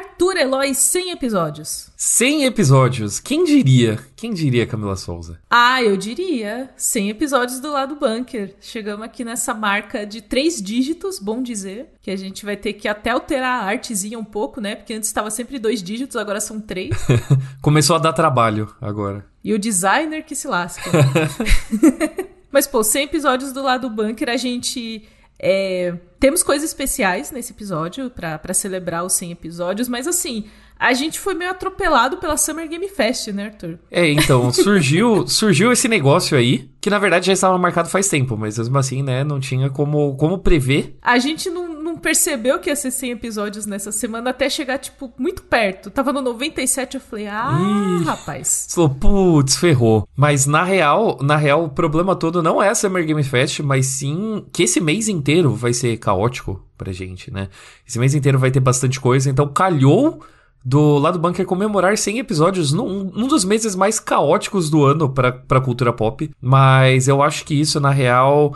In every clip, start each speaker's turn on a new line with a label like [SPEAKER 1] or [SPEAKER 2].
[SPEAKER 1] Arthur Eloy, 100 episódios.
[SPEAKER 2] 100 episódios. Quem diria? Quem diria, Camila Souza?
[SPEAKER 1] Ah, eu diria. 100 episódios do lado bunker. Chegamos aqui nessa marca de três dígitos, bom dizer. Que a gente vai ter que até alterar a artezinha um pouco, né? Porque antes estava sempre dois dígitos, agora são três.
[SPEAKER 2] Começou a dar trabalho agora.
[SPEAKER 1] E o designer que se lasca. Mas, pô, 100 episódios do lado bunker, a gente é, temos coisas especiais nesse episódio para celebrar os 100 episódios, mas assim, a gente foi meio atropelado pela Summer Game Fest, né, Arthur?
[SPEAKER 2] É, então, surgiu, surgiu esse negócio aí, que na verdade já estava marcado faz tempo, mas mesmo assim, né, não tinha como, como prever.
[SPEAKER 1] A gente não, não percebeu que ia ser 100 episódios nessa semana até chegar, tipo, muito perto. Tava no 97, eu falei, ah, Ih, rapaz.
[SPEAKER 2] Falou, putz, ferrou. Mas na real, na real, o problema todo não é a Summer Game Fest, mas sim que esse mês inteiro vai ser caótico pra gente, né? Esse mês inteiro vai ter bastante coisa, então calhou do lado bunker comemorar 100 episódios num, num dos meses mais caóticos do ano pra cultura pop. Mas eu acho que isso, na real,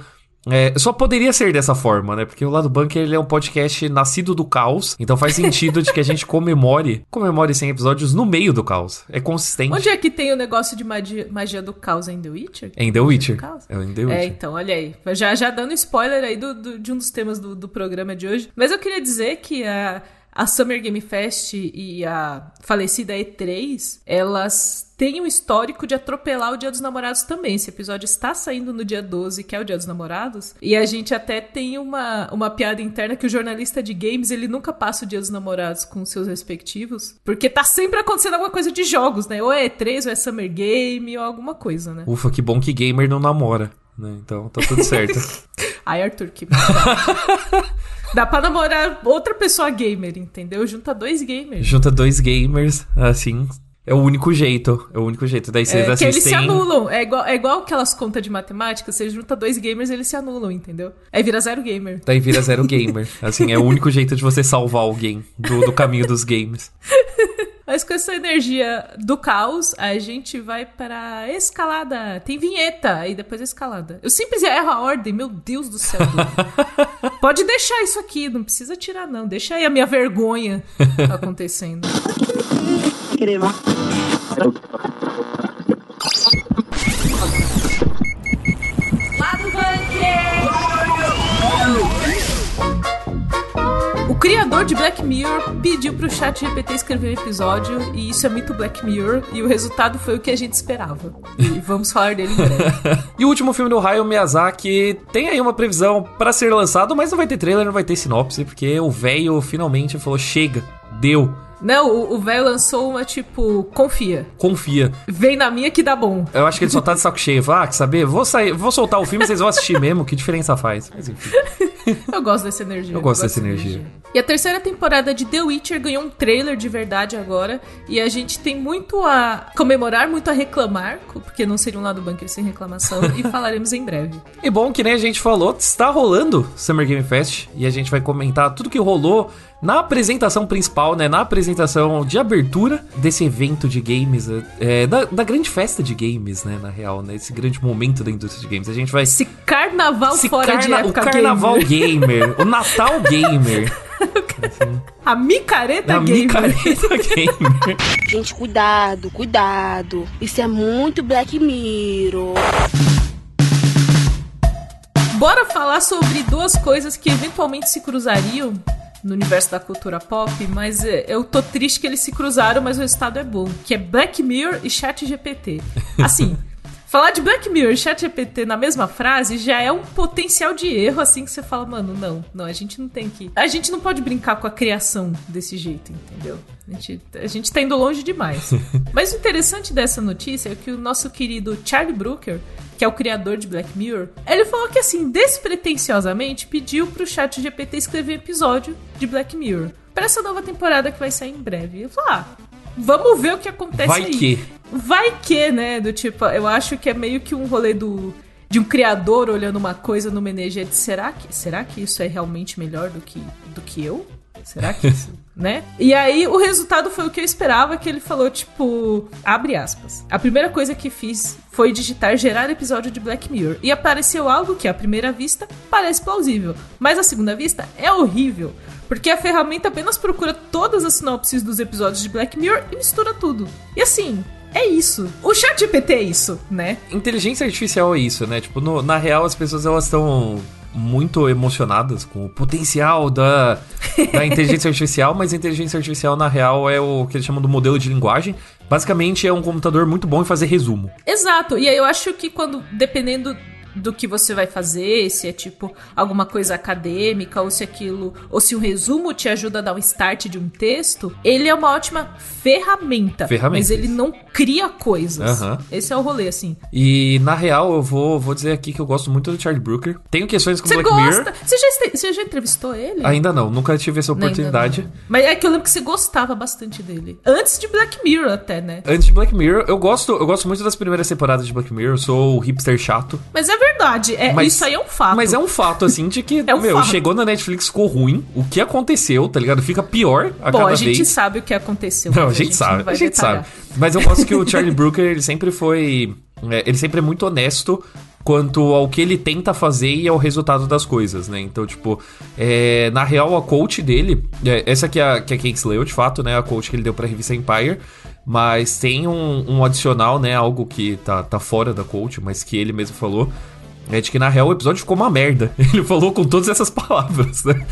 [SPEAKER 2] é, só poderia ser dessa forma, né? Porque o Lado Bunker ele é um podcast nascido do caos, então faz sentido de que a gente comemore, comemore 100 episódios no meio do caos. É consistente.
[SPEAKER 1] Onde é que tem o negócio de magia, magia do caos? É em The Witcher?
[SPEAKER 2] É em The Witcher. É em The Witcher.
[SPEAKER 1] É, então, olha aí. Já, já dando spoiler aí do, do, de um dos temas do, do programa de hoje. Mas eu queria dizer que a a Summer Game Fest e a falecida E3, elas têm um histórico de atropelar o Dia dos Namorados também. Esse episódio está saindo no dia 12, que é o Dia dos Namorados. E a gente até tem uma, uma piada interna que o jornalista de games, ele nunca passa o Dia dos Namorados com seus respectivos, porque tá sempre acontecendo alguma coisa de jogos, né? Ou é E3, ou é Summer Game, ou alguma coisa, né?
[SPEAKER 2] Ufa, que bom que gamer não namora, né? Então tá tudo certo.
[SPEAKER 1] Ai, Arthur, que Dá pra namorar outra pessoa gamer, entendeu? Junta dois gamers.
[SPEAKER 2] Junta dois gamers, assim. É o único jeito. É o único jeito. Daí vocês
[SPEAKER 1] é,
[SPEAKER 2] assistem...
[SPEAKER 1] Que eles se anulam. É igual, é igual aquelas contas de matemática. Você junta dois gamers eles se anulam, entendeu? Aí vira zero gamer.
[SPEAKER 2] Daí vira zero gamer. Assim, é o único jeito de você salvar alguém do, do caminho dos games.
[SPEAKER 1] Mas com essa energia do caos, a gente vai para escalada. Tem vinheta e depois a escalada. Eu sempre erro a ordem, meu Deus do céu. Pode deixar isso aqui, não precisa tirar não. Deixa aí a minha vergonha acontecendo. Criador de Black Mirror pediu pro chat GPT escrever um episódio e isso é muito Black Mirror e o resultado foi o que a gente esperava. E vamos falar dele em breve.
[SPEAKER 2] e o último filme do Hayao Miyazaki tem aí uma previsão para ser lançado, mas não vai ter trailer, não vai ter sinopse, porque o velho finalmente falou: chega, deu.
[SPEAKER 1] Não, o velho lançou uma tipo, confia.
[SPEAKER 2] Confia.
[SPEAKER 1] Vem na minha que dá bom.
[SPEAKER 2] Eu acho que ele só tá de saco cheio. Ah, quer saber? Vou sair, vou soltar o filme, vocês vão assistir mesmo, que diferença faz? Mas enfim.
[SPEAKER 1] Eu gosto dessa energia.
[SPEAKER 2] Eu gosto, dessa energia. energia.
[SPEAKER 1] E a terceira temporada de The Witcher ganhou um trailer de verdade agora. E a gente tem muito a comemorar, muito a reclamar, porque não seria um lado bunker sem reclamação. e falaremos em breve.
[SPEAKER 2] E bom, que nem a gente falou, está rolando Summer Game Fest. E a gente vai comentar tudo que rolou na apresentação principal, né? Na apresentação de abertura desse evento de games, é, da, da, grande festa de games, né? Na real, né? Esse grande momento da indústria de games. A gente vai.
[SPEAKER 1] Esse carnaval esse fora carna... de época
[SPEAKER 2] O carnaval gamer, gamer o Natal gamer.
[SPEAKER 1] A micareta
[SPEAKER 2] a
[SPEAKER 1] gamer.
[SPEAKER 2] micareta gamer.
[SPEAKER 3] Gente, cuidado, cuidado. Isso é muito Black Mirror.
[SPEAKER 1] Bora falar sobre duas coisas que eventualmente se cruzariam no universo da cultura pop, mas é, eu tô triste que eles se cruzaram, mas o resultado é bom, que é Black Mirror e Chat GPT. Assim, falar de Black Mirror e Chat GPT na mesma frase já é um potencial de erro, assim que você fala, mano, não, não, a gente não tem que. A gente não pode brincar com a criação desse jeito, entendeu? A gente, a gente tá indo longe demais. Mas o interessante dessa notícia é que o nosso querido Charlie Brooker que é o criador de Black Mirror, ele falou que, assim, despretensiosamente pediu pro chat GPT escrever um episódio de Black Mirror para essa nova temporada que vai sair em breve. Eu falei, ah, vamos ver o que acontece
[SPEAKER 2] vai
[SPEAKER 1] aí.
[SPEAKER 2] Que.
[SPEAKER 1] Vai que, né? Do tipo, eu acho que é meio que um rolê do de um criador olhando uma coisa numa energia de será que será que isso é realmente melhor do que do que eu? Será que isso né? E aí o resultado foi o que eu esperava, que ele falou, tipo, abre aspas. A primeira coisa que fiz foi digitar gerar episódio de Black Mirror. E apareceu algo que, à primeira vista, parece plausível. Mas à segunda vista, é horrível. Porque a ferramenta apenas procura todas as sinopses dos episódios de Black Mirror e mistura tudo. E assim, é isso. O chat GPT é isso, né?
[SPEAKER 2] Inteligência artificial é isso, né? Tipo, no- na real as pessoas elas estão muito emocionadas com o potencial da, da inteligência artificial, mas a inteligência artificial na real é o que eles chamam do modelo de linguagem. Basicamente é um computador muito bom em fazer resumo.
[SPEAKER 1] Exato. E aí eu acho que quando, dependendo do que você vai fazer, se é tipo alguma coisa acadêmica, ou se aquilo, ou se o resumo te ajuda a dar um start de um texto, ele é uma ótima ferramenta.
[SPEAKER 2] Ferramenta.
[SPEAKER 1] Mas ele não cria coisas.
[SPEAKER 2] Aham.
[SPEAKER 1] Esse é o rolê, assim.
[SPEAKER 2] E na real eu vou, vou dizer aqui que eu gosto muito do Charlie Brooker. Tenho questões com
[SPEAKER 1] Você
[SPEAKER 2] Black
[SPEAKER 1] gosta?
[SPEAKER 2] Mirror.
[SPEAKER 1] Você já, você já entrevistou ele?
[SPEAKER 2] Ainda não, nunca tive essa oportunidade.
[SPEAKER 1] não. Mas é que eu lembro que você gostava bastante dele. Antes de Black Mirror, até, né?
[SPEAKER 2] Antes de Black Mirror, eu gosto, eu gosto muito das primeiras temporadas de Black Mirror. Eu sou o hipster chato.
[SPEAKER 1] Mas é verdade. É,
[SPEAKER 2] Mas-
[SPEAKER 1] isso aí é um fato.
[SPEAKER 2] Mas é um fato, assim, de que,
[SPEAKER 1] É um
[SPEAKER 2] meu,
[SPEAKER 1] fato.
[SPEAKER 2] chegou na Netflix, ficou ruim. O que aconteceu, tá ligado? Fica pior a
[SPEAKER 1] Bom,
[SPEAKER 2] cada
[SPEAKER 1] a gente
[SPEAKER 2] vez.
[SPEAKER 1] sabe o que aconteceu.
[SPEAKER 2] Não, a gente, sabe,
[SPEAKER 1] não vai
[SPEAKER 2] a gente
[SPEAKER 1] detalhar.
[SPEAKER 2] sabe. Mas eu gosto que o Charlie Brooker, ele sempre foi. é, ele sempre é muito honesto quanto ao que ele tenta fazer e ao resultado das coisas, né? Então, tipo, é, na real, a coach dele. é, essa aqui é a, que a Kate leu, de fato, né? A coach que ele deu pra revista Empire. Mas tem um, um adicional, né? Algo que tá, tá fora da coach, mas que ele mesmo falou. É de que na real o episódio ficou uma merda. Ele falou com todas essas palavras, né?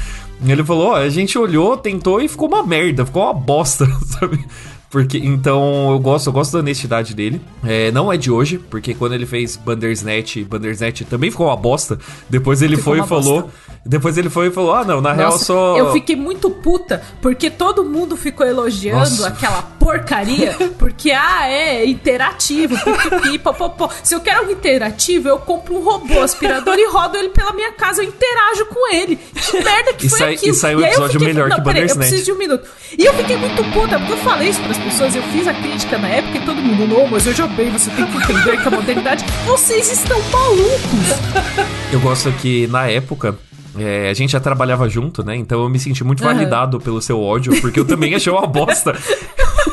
[SPEAKER 2] Ele falou: ó, a gente olhou, tentou e ficou uma merda, ficou uma bosta, sabe? Porque, então, eu gosto, eu gosto da honestidade dele. É, não é de hoje, porque quando ele fez Bandersnatch, Bandersnatch também ficou uma bosta. Depois ele
[SPEAKER 1] Ficou
[SPEAKER 2] foi e falou.
[SPEAKER 1] bosta.
[SPEAKER 2] Depois ele foi e falou: Ah, não, na real
[SPEAKER 1] Nossa,
[SPEAKER 2] só.
[SPEAKER 1] eu fiquei muito puta porque todo mundo ficou elogiando
[SPEAKER 2] Nossa.
[SPEAKER 1] aquela porcaria porque, ah, é interativo, pipipi, popopó. Se eu quero algo interativo, eu compro um robô aspirador e rodo ele pela minha casa, eu interajo com ele. Que merda que
[SPEAKER 2] E
[SPEAKER 1] foi
[SPEAKER 2] sai-
[SPEAKER 1] aquilo?
[SPEAKER 2] e sai um episódio
[SPEAKER 1] fiquei-
[SPEAKER 2] melhor
[SPEAKER 1] não,
[SPEAKER 2] que
[SPEAKER 1] peraí, eu
[SPEAKER 2] Bandersnatch.
[SPEAKER 1] preciso de um minuto. E eu fiquei muito puta, porque eu falei isso pras pessoas, eu fiz a crítica na época e todo mundo, não, mas veja bem, você tem que entender que a modernidade... Vocês estão malucos!
[SPEAKER 2] Eu gosto que na época. é, a gente já trabalhava junto, né? Então eu me senti muito validado pelo seu ódio, porque eu também achei uma bosta.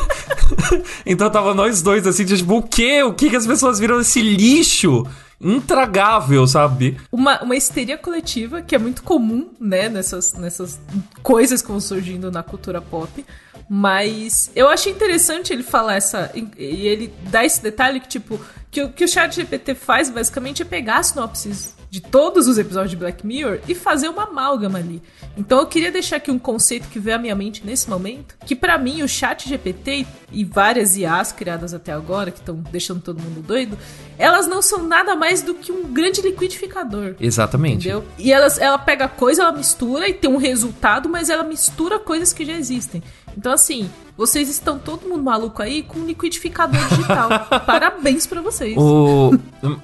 [SPEAKER 2] então tava nós dois assim, tipo, o quê? O que que as pessoas viram esse lixo? Intragável, sabe?
[SPEAKER 1] uma, uma histeria coletiva que é muito comum, né, nessas, nessas coisas que vão surgindo na cultura pop. Mas eu acho interessante ele falar essa. E ele dá esse detalhe que, tipo, que o que o chat GPT faz basicamente é pegar as sinopses de todos os episódios de Black Mirror e fazer uma amálgama ali. Então eu queria deixar aqui um conceito que veio à minha mente nesse momento, que pra mim o chat GPT e várias IAs criadas até agora, que estão deixando todo mundo doido, elas não são nada mais do que um grande liquidificador.
[SPEAKER 2] Exatamente.
[SPEAKER 1] Entendeu? E elas, ela pega coisa, ela mistura e tem um resultado, mas ela mistura coisas que já existem. Então, assim, vocês estão todo mundo maluco aí com um liquidificador digital. Parabéns pra vocês.
[SPEAKER 2] O...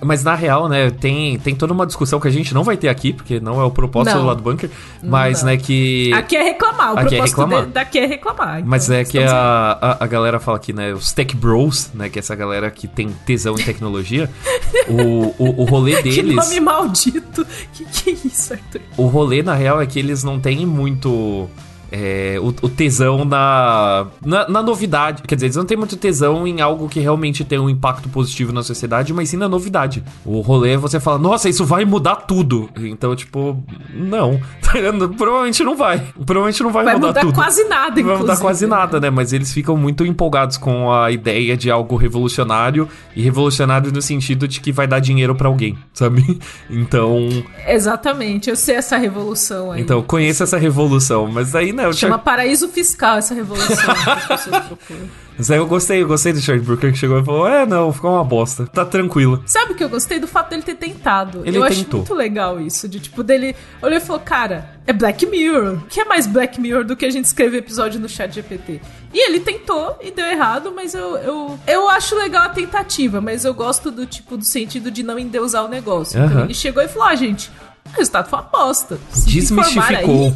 [SPEAKER 2] Mas na real, né, tem, tem toda uma discussão que a gente não vai ter aqui, porque não é o propósito do lado bunker, mas,
[SPEAKER 1] Não.
[SPEAKER 2] né, que...
[SPEAKER 1] Aqui é reclamar. O
[SPEAKER 2] Aqui é
[SPEAKER 1] propósito
[SPEAKER 2] reclamar.
[SPEAKER 1] de- daqui é reclamar. Então,
[SPEAKER 2] Mas é que a, a, a galera fala aqui, né? Os tech bros, né? Que é essa galera que tem tesão em tecnologia. o, o, o rolê
[SPEAKER 1] Que
[SPEAKER 2] deles.
[SPEAKER 1] nome maldito. Que que é isso, Arthur?
[SPEAKER 2] O rolê, na real, é que eles não têm muito. É, o, o tesão na, na, na novidade. Quer dizer, eles não têm muito tesão em algo que realmente tem um impacto positivo na sociedade, mas sim na novidade. O rolê é você fala, nossa, isso vai mudar tudo. Então, tipo, não. Provavelmente não vai. Provavelmente não vai,
[SPEAKER 1] Vai
[SPEAKER 2] mudar,
[SPEAKER 1] mudar
[SPEAKER 2] tudo.
[SPEAKER 1] quase nada,
[SPEAKER 2] Não vai mudar
[SPEAKER 1] inclusive,
[SPEAKER 2] quase nada, né? Mas eles ficam muito empolgados com a ideia de algo revolucionário e revolucionário no sentido de que vai dar dinheiro pra alguém, sabe? Então,
[SPEAKER 1] Exatamente, eu sei essa revolução aí.
[SPEAKER 2] então conheça essa revolução, mas aí, né, o
[SPEAKER 1] Chama paraíso fiscal essa revolução que as pessoas procuram.
[SPEAKER 2] mas aí eu gostei, eu gostei do Charlie Brooker que chegou e falou: "É, não, ficou uma bosta. Tá tranquilo".
[SPEAKER 1] Sabe o que eu gostei do fato dele ter tentado?
[SPEAKER 2] Ele
[SPEAKER 1] eu acho
[SPEAKER 2] tentou.
[SPEAKER 1] muito legal isso. De tipo, dele olhou e falou: Cara, é Black Mirror. O que é mais Black Mirror do que a gente escrever episódio no chat GPT? E ele tentou e deu errado, mas eu, eu, eu acho legal a tentativa, mas eu gosto do tipo, do sentido de não endeusar o negócio. Então
[SPEAKER 2] Aham.
[SPEAKER 1] ele chegou e falou: Ah, gente, o resultado foi uma bosta. Se
[SPEAKER 2] Desmistificou.
[SPEAKER 1] aí,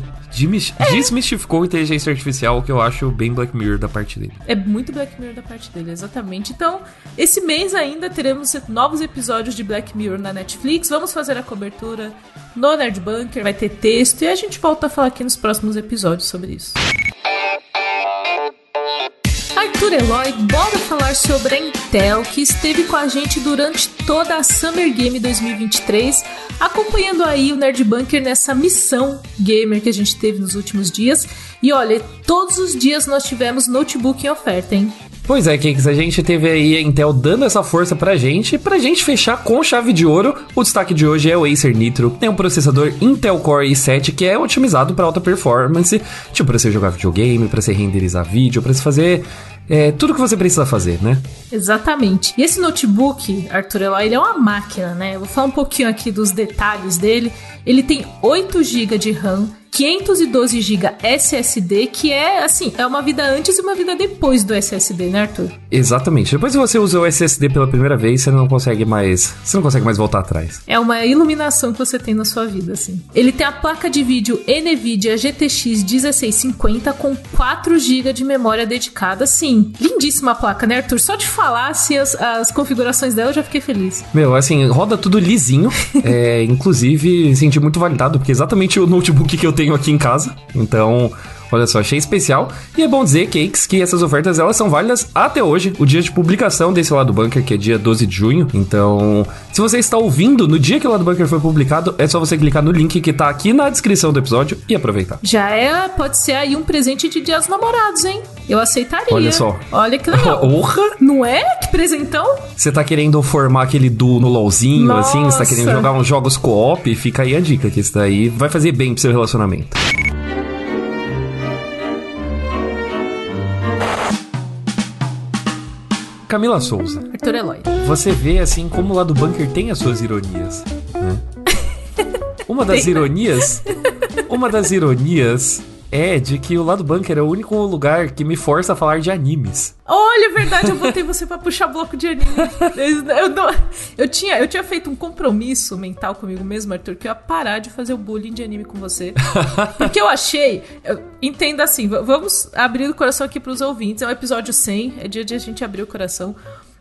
[SPEAKER 2] Desmistificou a inteligência artificial, o que eu acho bem Black Mirror da parte dele.
[SPEAKER 1] É muito Black Mirror da parte dele, exatamente. Então, esse mês ainda teremos novos episódios de Black Mirror na Netflix. Vamos fazer a cobertura no Nerd Bunker, vai ter texto e a gente volta a falar aqui nos próximos episódios sobre isso. Arthur, Eloy, bora falar sobre a Intel, que esteve com a gente durante toda a Summer Game 2023, acompanhando aí o Nerd Bunker nessa missão gamer que a gente teve nos últimos dias. E olha, todos os dias nós tivemos notebook em oferta, hein?
[SPEAKER 2] Pois é, Kicks, a gente teve aí a Intel dando essa força pra gente, pra gente fechar com chave de ouro. O destaque de hoje é o Acer Nitro, tem um processador Intel Core i7 que é otimizado para alta performance, tipo para você jogar videogame, para você renderizar vídeo, para você fazer é, tudo que você precisa fazer, né?
[SPEAKER 1] Exatamente. E esse notebook, Arthur Eloy, ele é uma máquina, né? Eu vou falar um pouquinho aqui dos detalhes dele. Ele tem 8 GB de RAM, 512 GB SSD, que é assim, é uma vida antes e uma vida depois do SSD, né, Arthur?
[SPEAKER 2] Exatamente. Depois que você usa o SSD pela primeira vez, você não consegue mais, você não consegue mais voltar atrás.
[SPEAKER 1] É uma iluminação que você tem na sua vida, assim. Ele tem a placa de vídeo Nvidia GTX 1650 com 4 GB de memória dedicada, sim. Lindíssima placa, né, Arthur? Só de falar assim as, as configurações dela eu já fiquei feliz.
[SPEAKER 2] Meu, assim, roda tudo lisinho. é, inclusive, senti muito validado, porque é exatamente o notebook que eu tenho aqui em casa. Então, Olha só, achei especial. E é bom dizer, Cakes, que essas ofertas elas são válidas até hoje, o dia de publicação desse lado bunker, que é dia 12 de junho. Então, se você está ouvindo no dia que o lado bunker foi publicado, é só você clicar no link que tá aqui na descrição do episódio e aproveitar.
[SPEAKER 1] Já é, pode ser aí um presente de dias namorados, hein? Eu aceitaria.
[SPEAKER 2] Olha só.
[SPEAKER 1] Olha que legal.
[SPEAKER 2] Orra!
[SPEAKER 1] Não é? Que presentão?
[SPEAKER 2] Você tá querendo formar aquele duo no LOLzinho, Nossa. assim? Você tá querendo jogar uns jogos co-op? Fica aí a dica, que isso daí vai fazer bem pro seu relacionamento. Camila Souza.
[SPEAKER 1] Arthur Eloy.
[SPEAKER 2] Você vê assim como lá do bunker tem as suas ironias, né? Uma das tem, ironias, né? uma das ironias é de que o lado bunker é o único lugar que me força a falar de animes.
[SPEAKER 1] Olha, é verdade, eu botei você para puxar bloco de anime. Eu, não, eu, tinha, eu tinha feito um compromisso mental comigo mesmo, Arthur, que eu ia parar de fazer o bullying de anime com você. Porque eu achei. Eu, entenda assim, vamos abrir o coração aqui para os ouvintes. É um episódio 100, é dia de a gente abrir o coração.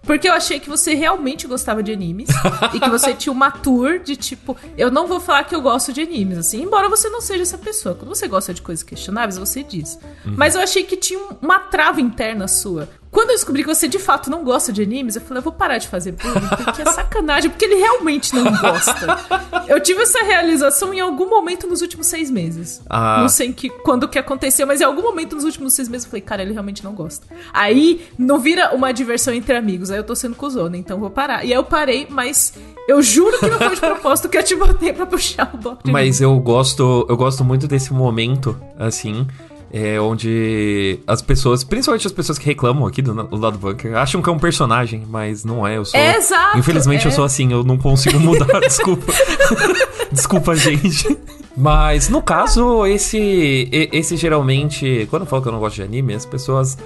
[SPEAKER 1] Porque eu achei que você realmente gostava de animes. e que você tinha uma tour de tipo. Eu não vou falar que eu gosto de animes, assim, embora você não seja essa pessoa. Quando você gosta de coisas questionáveis, você diz. Uhum. Mas eu achei que tinha uma trava interna sua. Quando eu descobri que você de fato não gosta de animes, eu falei, eu vou parar de fazer bullying, porque é sacanagem, porque ele realmente não gosta. Eu tive essa realização em algum momento nos últimos seis meses. Ah. Não sei que, quando que aconteceu, mas em algum momento nos últimos seis meses eu falei, cara, ele realmente não gosta. Aí não vira uma diversão entre amigos, aí eu tô sendo cuzona, então vou parar. E aí eu parei, mas eu juro que não foi de propósito que eu te botei pra puxar o bloco.
[SPEAKER 2] Mas eu gosto, eu gosto muito desse momento, assim é, onde as pessoas, principalmente as pessoas que reclamam aqui do, do lado bunker, acham que é um personagem, mas não é. Eu sou.
[SPEAKER 1] É, exato,
[SPEAKER 2] infelizmente é. eu sou assim, eu não consigo mudar, desculpa. desculpa, gente. Mas no caso, esse, esse geralmente, quando eu falo que eu não gosto de anime, as pessoas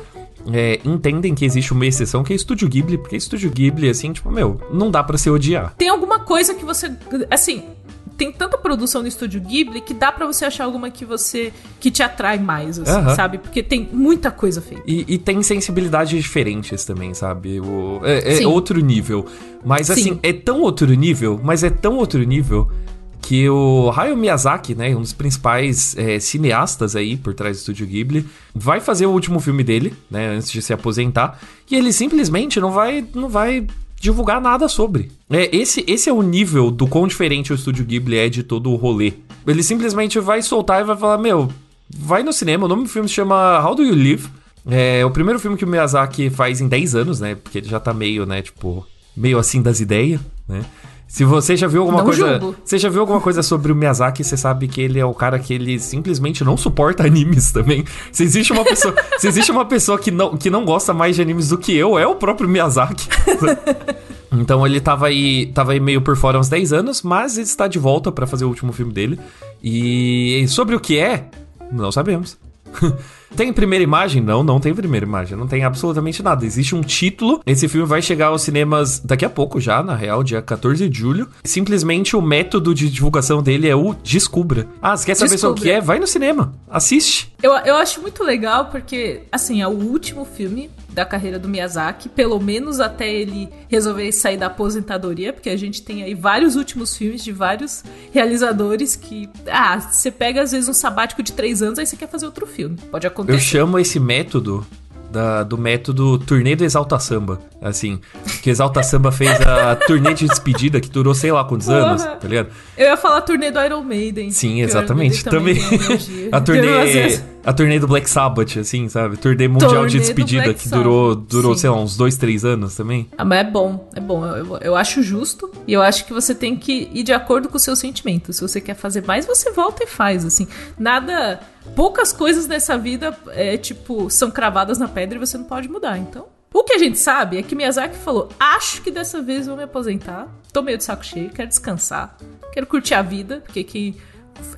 [SPEAKER 2] é, entendem que existe uma exceção que é Estúdio Ghibli, porque Estúdio Ghibli, assim, tipo, meu, não dá para se odiar.
[SPEAKER 1] Tem alguma coisa que você. Assim, tem tanta produção no estúdio Ghibli que dá para você achar alguma que você que te atrai mais, assim, sabe? Porque tem muita coisa feita.
[SPEAKER 2] E, e tem sensibilidades diferentes também, sabe? O, é, é outro nível. Mas assim, Sim. é tão outro nível, mas é tão outro nível que o Hayao Miyazaki, né, um dos principais é, cineastas aí por trás do estúdio Ghibli, vai fazer o último filme dele, né, antes de se aposentar, e ele simplesmente não vai, não vai divulgar nada sobre. É, esse, esse é o nível do quão diferente o estúdio Ghibli é de todo o rolê. Ele simplesmente vai soltar e vai falar: Meu, vai no cinema. O nome do filme se chama How Do You Live? É o primeiro filme que o Miyazaki faz em 10 anos, né? Porque ele já tá meio, né, tipo, meio assim das ideias, né? Se você já viu alguma não coisa. Julgo. Você já viu alguma coisa sobre o Miyazaki, você sabe que ele é o cara que ele simplesmente não suporta animes também. Se existe uma pessoa, se existe uma pessoa que não, que não gosta mais de animes do que eu, é o próprio Miyazaki. então ele tava aí, tava aí meio por fora há uns 10 anos, mas ele está de volta para fazer o último filme dele. E sobre o que é, não sabemos. tem primeira imagem? Não, não tem primeira imagem. Não tem absolutamente nada. Existe um título. Esse filme vai chegar aos cinemas daqui a pouco já, na real, dia 14 de julho. Simplesmente o método de divulgação dele é o Descubra. Ah, você quer saber sobre o que é? Vai no cinema. Assiste.
[SPEAKER 1] Eu, eu acho muito legal porque, assim, é o último filme da carreira do Miyazaki, pelo menos até ele resolver sair da aposentadoria, porque a gente tem aí vários últimos filmes de vários realizadores que, ah, você pega às vezes um sabático de três anos, aí você quer fazer outro filme. Pode acontecer.
[SPEAKER 2] Eu chamo esse método da- do método turnê do Exalta Samba. Assim, que Exalta Samba fez a turnê de despedida que durou sei lá quantos
[SPEAKER 1] Porra.
[SPEAKER 2] anos, tá ligado?
[SPEAKER 1] Eu ia falar turnê do Iron Maiden.
[SPEAKER 2] Sim, exatamente.
[SPEAKER 1] Maiden
[SPEAKER 2] Também.
[SPEAKER 1] energia.
[SPEAKER 2] a turnê. A turnê do Black Sabbath, assim, sabe? Turnê mundial
[SPEAKER 1] Turnê
[SPEAKER 2] de despedida que durou, durou
[SPEAKER 1] sim.
[SPEAKER 2] sei lá, uns dois, três anos também.
[SPEAKER 1] Ah, mas é bom, é bom. Eu, eu- eu acho justo e eu acho que você tem que ir de acordo com o seu sentimento. Se você quer fazer mais, você volta e faz, assim. Nada. Poucas coisas nessa vida, é, tipo, são cravadas na pedra e você não pode mudar. Então. O que a gente sabe é que Miyazaki falou: acho que dessa vez eu vou me aposentar. Tô meio de saco cheio, quero descansar, quero curtir a vida, porque que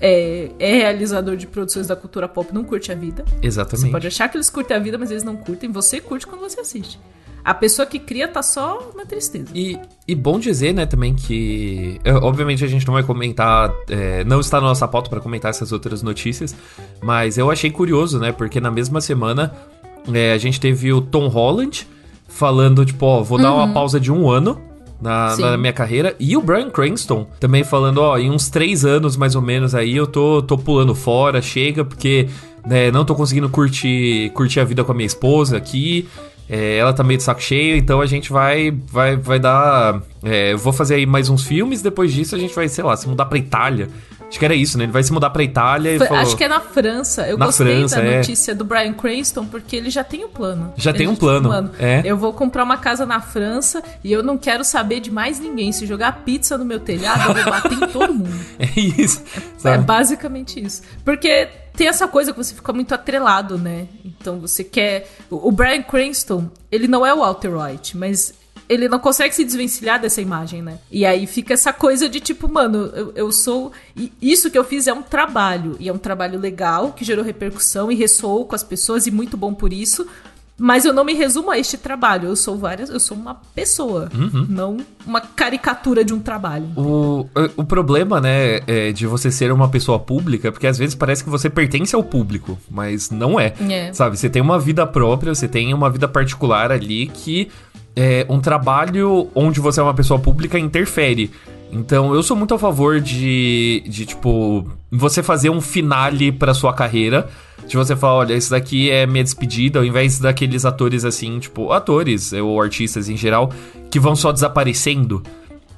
[SPEAKER 1] é, é realizador de produções da cultura pop não curte a vida. Você
[SPEAKER 2] Exatamente.
[SPEAKER 1] pode achar que eles curtem a vida, mas eles não curtem. Você curte quando você assiste. A pessoa que cria tá só na tristeza.
[SPEAKER 2] E, e bom dizer, né, também que. é, Obviamente a gente não vai comentar. é, não está na nossa pauta para comentar essas outras notícias. Mas eu achei curioso, né? Porque na mesma semana é, a gente teve o Tom Holland falando, tipo, ó, vou dar uma pausa de um ano. Na, na minha carreira, e o Brian Cranston também falando, ó, em uns três anos mais ou menos aí eu tô, tô pulando fora, chega, porque né, não tô conseguindo curtir, curtir a vida com a minha esposa aqui, é, ela tá meio de saco cheio, então a gente vai vai, vai dar. é, eu vou fazer aí mais uns filmes, depois disso a gente vai, sei lá, se mudar pra Itália. Acho que era isso, né? Ele vai se mudar pra Itália e
[SPEAKER 1] Foi-
[SPEAKER 2] falou,
[SPEAKER 1] acho que é na França. Eu
[SPEAKER 2] Na
[SPEAKER 1] gostei
[SPEAKER 2] França,
[SPEAKER 1] da
[SPEAKER 2] é.
[SPEAKER 1] notícia do Brian Cranston, porque ele já tem um plano.
[SPEAKER 2] Já
[SPEAKER 1] Ele
[SPEAKER 2] tem um plano, é.
[SPEAKER 1] Eu vou comprar uma casa na França e eu não quero saber de mais ninguém. Se jogar pizza no meu telhado, eu vou bater em todo mundo.
[SPEAKER 2] É isso.
[SPEAKER 1] É
[SPEAKER 2] sabe?
[SPEAKER 1] basicamente isso. Porque tem essa coisa que você fica muito atrelado, né? Então você quer. O o Brian Cranston, ele não é o Walter White, mas ele não consegue se desvencilhar dessa imagem, né? E aí fica essa coisa de tipo, mano, eu, eu sou. e Isso que eu fiz é um trabalho. E é um trabalho legal, que gerou repercussão e ressoou com as pessoas, e muito bom por isso. Mas eu não me resumo a este trabalho. Eu sou várias. Eu sou uma pessoa, não uma caricatura de um trabalho.
[SPEAKER 2] O, o problema, né, é de você ser uma pessoa pública, porque às vezes parece que você pertence ao público, mas não é.
[SPEAKER 1] É.
[SPEAKER 2] Sabe, você tem uma vida própria, você tem uma vida particular ali que é, um trabalho onde você é uma pessoa pública interfere. Então, eu sou muito a favor de, de tipo, você fazer um finale pra sua carreira. De você falar, olha, isso daqui é minha despedida, ao invés daqueles atores assim, tipo, atores ou artistas em geral, que vão só desaparecendo.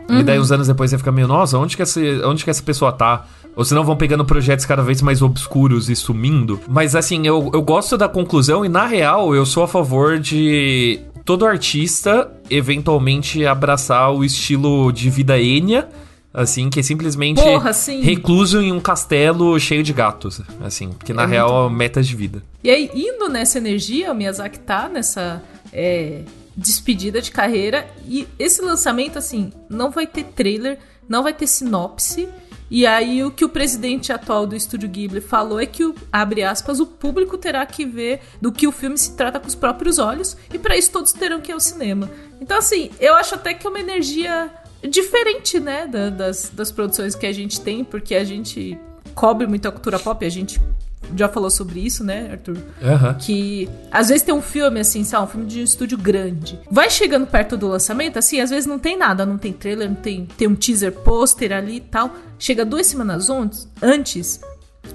[SPEAKER 2] E daí, uns anos depois, você fica meio, nossa, onde que, essa, onde que essa pessoa tá? Ou senão vão pegando projetos cada vez mais obscuros e sumindo. Mas assim, eu, eu gosto da conclusão e, na real, eu sou a favor de todo artista eventualmente abraçar o estilo de vida Enya. Assim, que é simplesmente
[SPEAKER 1] Porra,
[SPEAKER 2] recluso em um castelo cheio de gatos. Assim, porque na
[SPEAKER 1] É
[SPEAKER 2] real é metas de vida.
[SPEAKER 1] E aí, indo nessa energia, o Miyazaki tá nessa é, despedida de carreira. E esse lançamento, assim, não vai ter trailer, não vai ter sinopse. E aí, o que o presidente atual do estúdio Ghibli falou é que, o, abre aspas, o público terá que ver do que o filme se trata com os próprios olhos. E para isso, todos terão que ir ao cinema. Então, assim, eu acho até que é uma energia diferente, né, da- das, das produções que a gente tem, porque a gente cobre muito a cultura pop, a gente já falou sobre isso, né, Arthur?
[SPEAKER 2] Aham.
[SPEAKER 1] Que às vezes tem um filme assim, sei lá, um filme de um estúdio grande. Vai chegando perto do lançamento, assim, às vezes não tem nada, não tem trailer, não tem, tem um teaser pôster ali e tal. Chega duas semanas antes,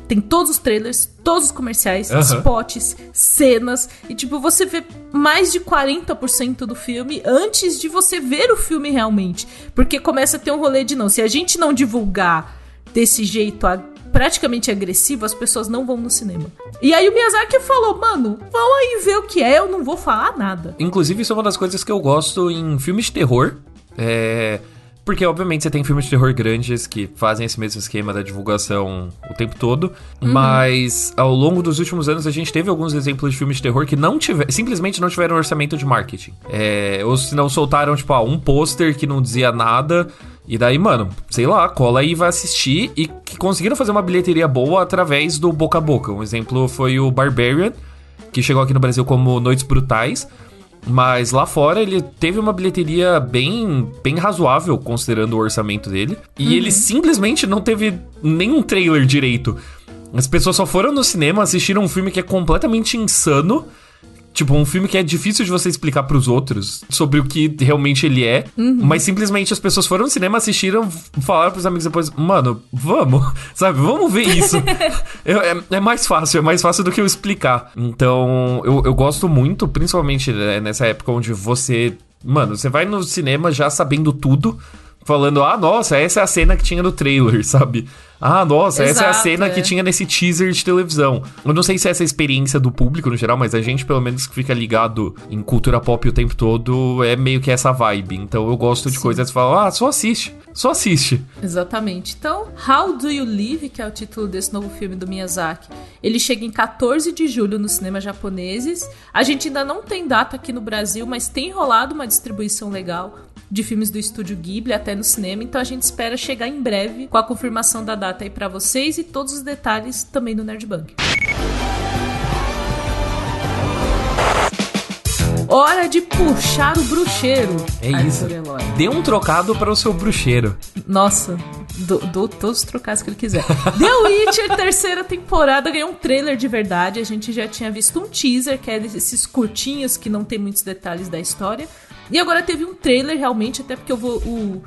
[SPEAKER 1] tem todos os trailers, todos os comerciais,
[SPEAKER 2] Aham.
[SPEAKER 1] spots, cenas, e tipo, você vê mais de 40% do filme antes de você ver o filme realmente. Porque começa a ter um rolê de não, se a gente não divulgar desse jeito a- praticamente agressivo, as pessoas não vão no cinema. E aí o Miyazaki falou, mano, vão aí ver o que é, eu não vou falar nada.
[SPEAKER 2] Inclusive, isso é uma das coisas que eu gosto em filmes de terror. É. Porque, obviamente, você tem filmes de terror grandes que fazem esse mesmo esquema da divulgação o tempo todo. Mas, ao longo dos últimos anos, a gente teve alguns exemplos de filmes de terror que não tiver, simplesmente não tiveram orçamento de marketing. É, ou se não soltaram, tipo, ah, um pôster que não dizia nada. E daí, mano, sei lá, cola aí e vai assistir. E que conseguiram fazer uma bilheteria boa através do boca a boca. Um exemplo foi o Barbarian, que chegou aqui no Brasil como Noites Brutais. Mas lá fora ele teve uma bilheteria bem, bem razoável, considerando o orçamento dele. E ele simplesmente não teve nenhum trailer direito. As pessoas só foram no cinema, assistiram um filme que é completamente insano. Tipo, um filme que é difícil de você explicar pros outros sobre o que realmente ele é, uhum. mas simplesmente as pessoas foram no cinema, assistiram, falaram pros amigos depois, mano, vamos, sabe, vamos ver isso. é, é, é, mais fácil, é mais fácil do que eu explicar. Então, eu, eu gosto muito, principalmente né, nessa época onde você. Mano, você vai no cinema já sabendo tudo, falando, ah, nossa, essa é a cena que tinha no trailer, sabe? Ah, nossa, Exato, essa é a cena é. que tinha nesse teaser de televisão. Eu não sei se é essa experiência do público no geral, mas a gente, pelo menos, que fica ligado em cultura pop o tempo todo, é meio que essa vibe. Então eu gosto de Sim. coisas que falam, ah, só assiste. Só assiste.
[SPEAKER 1] Exatamente. Então, How Do You Live, que é o título desse novo filme do Miyazaki, ele chega em 14 de julho nos cinemas japoneses. A gente ainda não tem data aqui no Brasil, mas tem rolado uma distribuição legal de filmes do estúdio Ghibli até no cinema, então a gente espera chegar em breve com a confirmação da data aí para vocês e todos os detalhes também no Nerdbunk. Hora de puxar o bruxeiro.
[SPEAKER 2] É isso. Dê um trocado para o seu bruxeiro.
[SPEAKER 1] Nossa, dou, dou todos os trocados que ele quiser. The Witcher, terceira temporada, ganhou um trailer de verdade. A gente já tinha visto um teaser, que é desses curtinhos que não tem muitos detalhes da história. E agora teve um trailer realmente, até porque eu vou. O,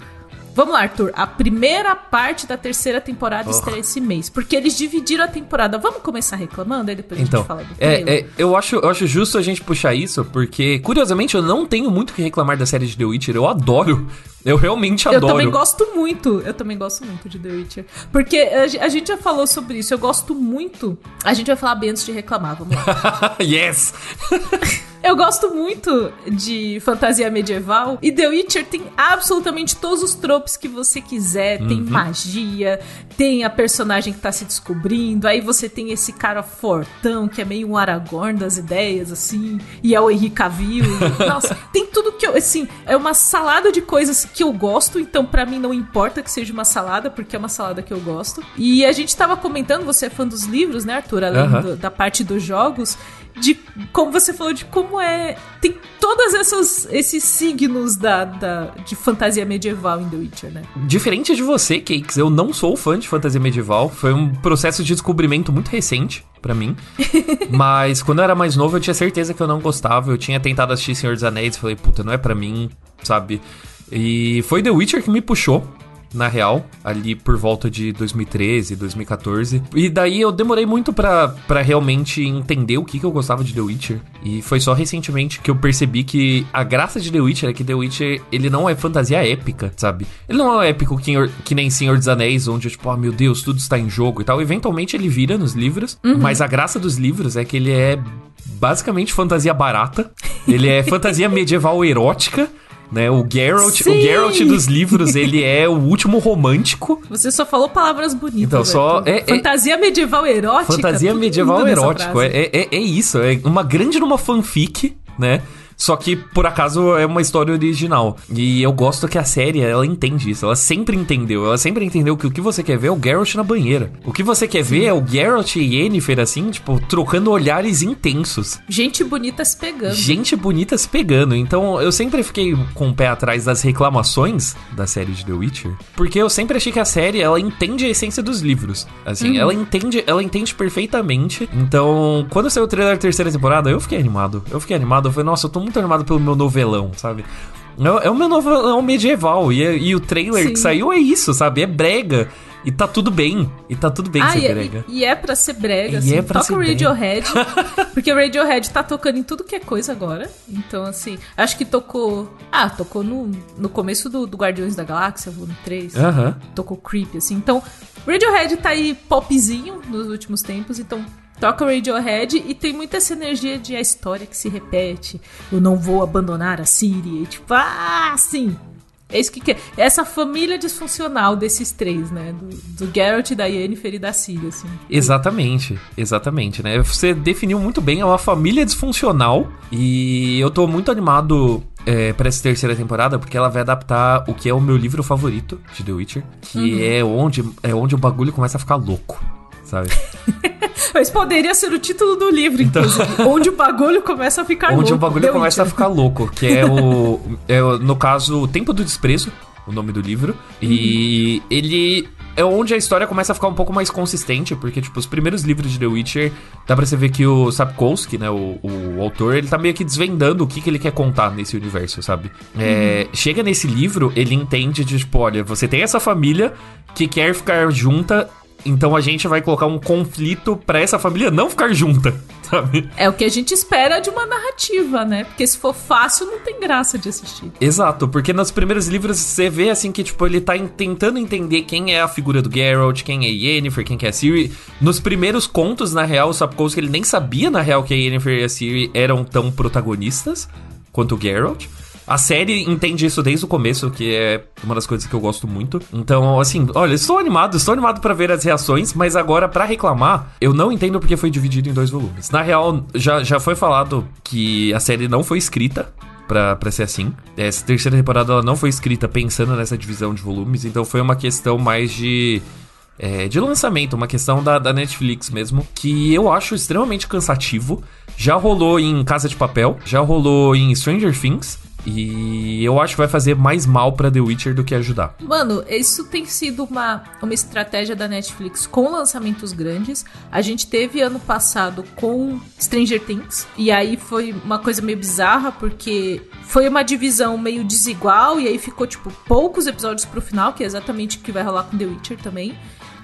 [SPEAKER 1] Vamos lá, Arthur. A primeira parte da terceira temporada oh. estreia esse mês. Porque eles dividiram a temporada. Vamos começar reclamando? Aí depois
[SPEAKER 2] então,
[SPEAKER 1] a gente fala do
[SPEAKER 2] é, é, eu, acho, eu acho justo a gente puxar isso, porque, curiosamente, eu não tenho muito o que reclamar da série de The Witcher. Eu adoro. Eu realmente adoro.
[SPEAKER 1] Eu também gosto muito. Eu também gosto muito de The Witcher. Porque a, a gente já falou sobre isso. Eu gosto muito. A gente vai falar bem antes de reclamar. Vamos
[SPEAKER 2] lá. yes!
[SPEAKER 1] Eu gosto muito de fantasia medieval e The Witcher tem absolutamente todos os tropes que você quiser. Tem uhum. magia, tem a personagem que tá se descobrindo, aí você tem esse cara fortão que é meio um Aragorn das ideias, assim, e é o Henrique Cavill. Nossa, tem tudo que eu, assim, é uma salada de coisas que eu gosto, então para mim não importa que seja uma salada, porque é uma salada que eu gosto. E a gente tava comentando, você é fã dos livros, né, Arthur? Além do, da parte dos jogos, de como você falou de como é tem todos esses, esses signos da, da, de fantasia medieval em The Witcher, né?
[SPEAKER 2] Diferente de você, Cakes, eu não sou fã de fantasia medieval. Foi um processo de descobrimento muito recente para mim. Mas quando eu era mais novo, eu tinha certeza que eu não gostava. Eu tinha tentado assistir Senhor dos Anéis, falei, puta, não é para mim, sabe? E foi The Witcher que me puxou na real, ali por volta de 2013, 2014. E daí eu demorei muito para realmente entender o que, que eu gostava de The Witcher. E foi só recentemente que eu percebi que a graça de The Witcher é que The Witcher, ele não é fantasia épica, sabe? Ele não é épico que, que nem Senhor dos Anéis, onde, tipo, oh meu Deus, tudo está em jogo e tal. Eventualmente ele vira nos livros, uhum. mas a graça dos livros é que ele é basicamente fantasia barata. Ele é fantasia medieval erótica né? O Geralt, o Geralt dos livros, ele é o último romântico.
[SPEAKER 1] Você só falou palavras bonitas.
[SPEAKER 2] Então, só
[SPEAKER 1] é, é, fantasia medieval erótica.
[SPEAKER 2] Fantasia medieval erótico, é, é, é isso, é uma grande numa fanfic, né? Só que, por acaso, é uma história original. E eu gosto que a série, ela entende isso. Ela sempre entendeu. Ela sempre entendeu que o que você quer ver é o Geralt na banheira. O que você quer Sim. ver é o Geralt e Yennefer, assim, tipo, trocando olhares intensos.
[SPEAKER 1] Gente bonita se pegando.
[SPEAKER 2] Gente bonita se pegando. Então, eu sempre fiquei com o pé atrás das reclamações da série de The Witcher. Porque eu sempre achei que a série, ela entende a essência dos livros. Assim, uhum. ela entende ela entende perfeitamente. Então, quando saiu o trailer da terceira temporada, eu fiquei animado. Eu fiquei animado. Eu falei, nossa, eu tô muito animado pelo meu novelão, sabe? É, é o meu novelão medieval. E, e o trailer Sim. que saiu é isso, sabe? É brega. E tá tudo bem. E tá tudo bem ah, ser
[SPEAKER 1] e, é,
[SPEAKER 2] brega.
[SPEAKER 1] E, e, é pra ser brega, assim. É pra Toca o Radiohead. porque o Radiohead tá tocando em tudo que é coisa agora. Então, assim, acho que tocou. Ah, tocou no, no começo do, do Guardiões da Galáxia, volume 3.
[SPEAKER 2] Aham. Uh -huh.
[SPEAKER 1] Tocou Creep, assim. Então, Radiohead tá aí popzinho nos últimos tempos, então toca Radiohead e tem muita essa energia de a história que se repete. Eu não vou abandonar a Siri. E tipo, ah, sim. É isso que quer. Essa família disfuncional desses três, né? Do, do Geralt, da Yennefer e da Ciri, assim.
[SPEAKER 2] Exatamente, exatamente, né? Você definiu muito bem, é uma família disfuncional e eu tô muito animado é, para essa terceira temporada, porque ela vai adaptar o que é o meu livro favorito de The Witcher, que uhum. é, onde, é onde o bagulho começa a ficar louco, sabe?
[SPEAKER 1] Mas poderia ser o título do livro, então, onde o bagulho começa a ficar
[SPEAKER 2] onde
[SPEAKER 1] louco.
[SPEAKER 2] Onde o bagulho começa a ficar louco, que é o, é no caso, O Tempo do Desprezo, o nome do livro. Uhum. E ele é onde a história começa a ficar um pouco mais consistente, porque, tipo, os primeiros livros de The Witcher, dá pra você ver que o Sapkowski, né, o, o autor, ele tá meio que desvendando o que, que ele quer contar nesse universo, sabe? É, Chega nesse livro, ele entende de, tipo, olha, você tem essa família que quer ficar junta então a gente vai colocar um conflito pra essa família não ficar junta, sabe?
[SPEAKER 1] É o que a gente espera de uma narrativa, né? Porque se for fácil, não tem graça de assistir.
[SPEAKER 2] Exato, porque nos primeiros livros você vê assim que, tipo, ele tá tentando entender quem é a figura do Geralt, quem é Yennefer, quem é a Ciri. Nos primeiros contos, na real, o Sapkowski ele nem sabia, na real, que a Yennefer e a Ciri eram tão protagonistas quanto o Geralt. A série entende isso desde o começo, que é uma das coisas que eu gosto muito. Então, assim, olha, estou animado, estou animado para ver as reações, mas agora, para reclamar, eu não entendo porque foi dividido em dois volumes. Na real, já, já foi falado que a série não foi escrita Pra, pra ser assim. Essa terceira temporada ela não foi escrita pensando nessa divisão de volumes, então foi uma questão mais de. É, de lançamento, uma questão da, da Netflix mesmo, que eu acho extremamente cansativo. Já rolou em Casa de Papel, já rolou em Stranger Things, e eu acho que vai fazer mais mal para The Witcher do que ajudar.
[SPEAKER 1] Mano, isso tem sido uma, uma estratégia da Netflix com lançamentos grandes. A gente teve ano passado com Stranger Things. E aí foi uma coisa meio bizarra, porque foi uma divisão meio desigual. E aí ficou, tipo, poucos episódios pro final, que é exatamente o que vai rolar com The Witcher também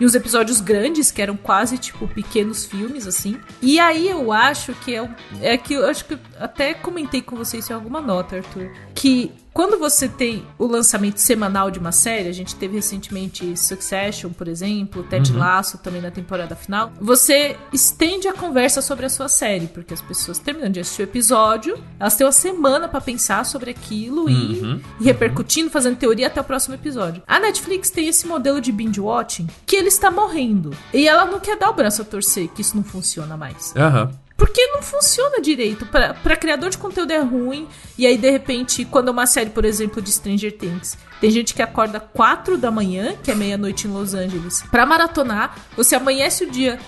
[SPEAKER 1] e os episódios grandes, que eram quase, tipo, pequenos filmes, assim. E aí eu acho que é, é que eu acho que até comentei com vocês em alguma nota, Arthur, que quando você tem o lançamento semanal de uma série, a gente teve recentemente Succession, por exemplo, Ted uhum. Lasso também na temporada final, você estende a conversa sobre a sua série, porque as pessoas terminando de assistir o episódio, elas têm uma semana para pensar sobre aquilo uhum. e, e repercutindo, fazendo teoria até o próximo episódio. A Netflix tem esse modelo de binge watching que ele está morrendo. E ela não quer dar o braço a torcer que isso não funciona mais.
[SPEAKER 2] Aham. Uhum.
[SPEAKER 1] Porque não funciona direito. para criador de conteúdo é ruim. E aí, de repente, quando é uma série, por exemplo, de Stranger Things, tem gente que acorda 4 da manhã, que é meia-noite em Los Angeles, pra maratonar. Você amanhece o dia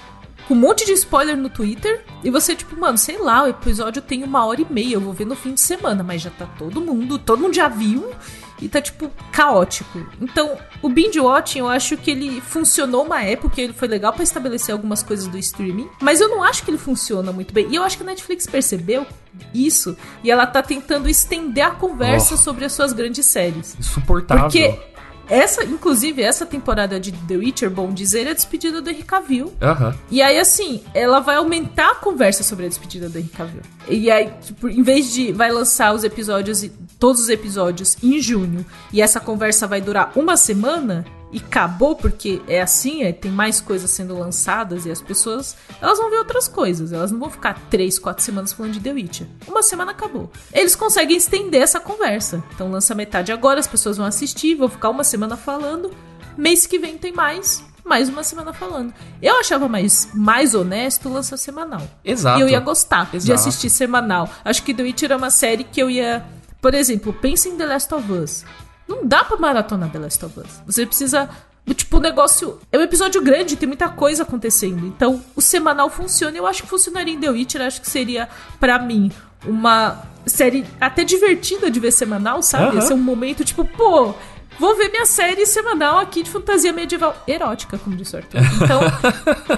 [SPEAKER 1] com um monte de spoiler no Twitter. E você, tipo, mano, sei lá, o episódio tem uma hora e meia. Eu vou ver no fim de semana, mas já tá todo mundo, todo mundo já viu e tá, tipo, caótico. Então, o binge watching, eu acho que ele funcionou uma época, ele foi legal para estabelecer algumas coisas do streaming, mas eu não acho que ele funciona muito bem. E eu acho que a Netflix percebeu isso e ela tá tentando estender a conversa oh, sobre as suas grandes séries.
[SPEAKER 2] Insuportável.
[SPEAKER 1] Porque essa, inclusive, essa temporada de The Witcher, bom dizer, é a despedida do Henry Cavill.
[SPEAKER 2] Uhum.
[SPEAKER 1] E aí, assim, ela vai aumentar a conversa sobre a despedida do Henry Cavill. E aí, tipo, em vez de vai lançar os episódios, todos os episódios em junho, e essa conversa vai durar uma semana, e acabou porque é assim, é, tem mais coisas sendo lançadas e as pessoas elas vão ver outras coisas, elas não vão ficar três, quatro semanas falando de The Witcher. Uma semana acabou. Eles conseguem estender essa conversa. Então lança metade agora, as pessoas vão assistir, vão ficar uma semana falando. Mês que vem tem mais, mais uma semana falando. Eu achava mais, mais honesto lançar semanal.
[SPEAKER 2] Exato.
[SPEAKER 1] E eu ia gostar Exato. de assistir semanal. Acho que The Witcher é uma série que eu ia. Por exemplo, pense em The Last of Us. Não dá pra maratonar The Last of Us. Você precisa. Tipo, o negócio. É um episódio grande, tem muita coisa acontecendo. Então, o semanal funciona. Eu acho que funcionaria em The Witcher. Acho que seria, para mim, uma série até divertida de ver semanal, sabe? Uhum. Esse é um momento, tipo, pô, vou ver minha série semanal aqui de fantasia medieval erótica, como disse o Arthur. Então.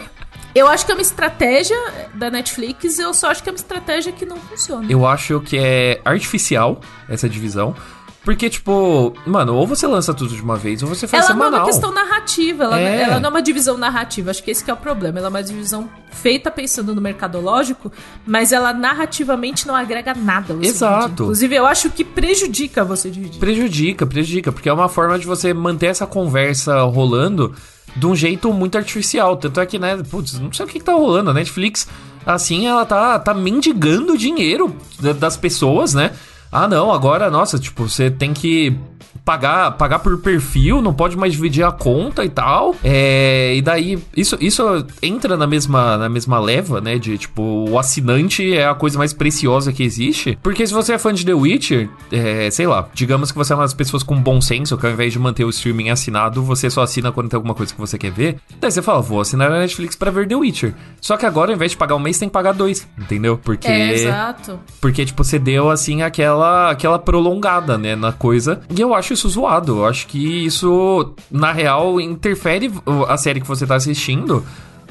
[SPEAKER 1] Eu acho que é uma estratégia da Netflix, eu só acho que é uma estratégia que não funciona.
[SPEAKER 2] Eu acho que é artificial essa divisão. Porque, tipo, mano, ou você lança tudo de uma vez, ou você faz
[SPEAKER 1] ela
[SPEAKER 2] semanal.
[SPEAKER 1] Ela não é uma questão narrativa, ela, é. ela não é uma divisão narrativa. Acho que esse que é o problema. Ela é uma divisão feita pensando no mercadológico, mas ela narrativamente não agrega nada.
[SPEAKER 2] Exato.
[SPEAKER 1] Dividir. Inclusive, eu acho que prejudica você dividir.
[SPEAKER 2] Prejudica, prejudica, porque é uma forma de você manter essa conversa rolando de um jeito muito artificial. Tanto é que, né, putz, não sei o que, que tá rolando. A Netflix, assim, ela tá, tá mendigando dinheiro das pessoas, né? Ah, não, agora, nossa, tipo, você tem que pagar, pagar por perfil, não pode mais dividir a conta e tal. É, e daí, isso, isso entra na mesma, na mesma leva, né? De tipo, o assinante é a coisa mais preciosa que existe. Porque se você é fã de The Witcher, é, sei lá, digamos que você é uma das pessoas com bom senso, que ao invés de manter o streaming assinado, você só assina quando tem alguma coisa que você quer ver. Daí você fala, vou assinar a Netflix para ver The Witcher. Só que agora, ao invés de pagar um mês, tem que pagar dois, entendeu? Porque.
[SPEAKER 1] É, exato.
[SPEAKER 2] Porque, tipo, você deu assim aquela, aquela prolongada, né, na coisa. E eu acho isso zoado. Eu acho que isso, na real, interfere a série que você tá assistindo.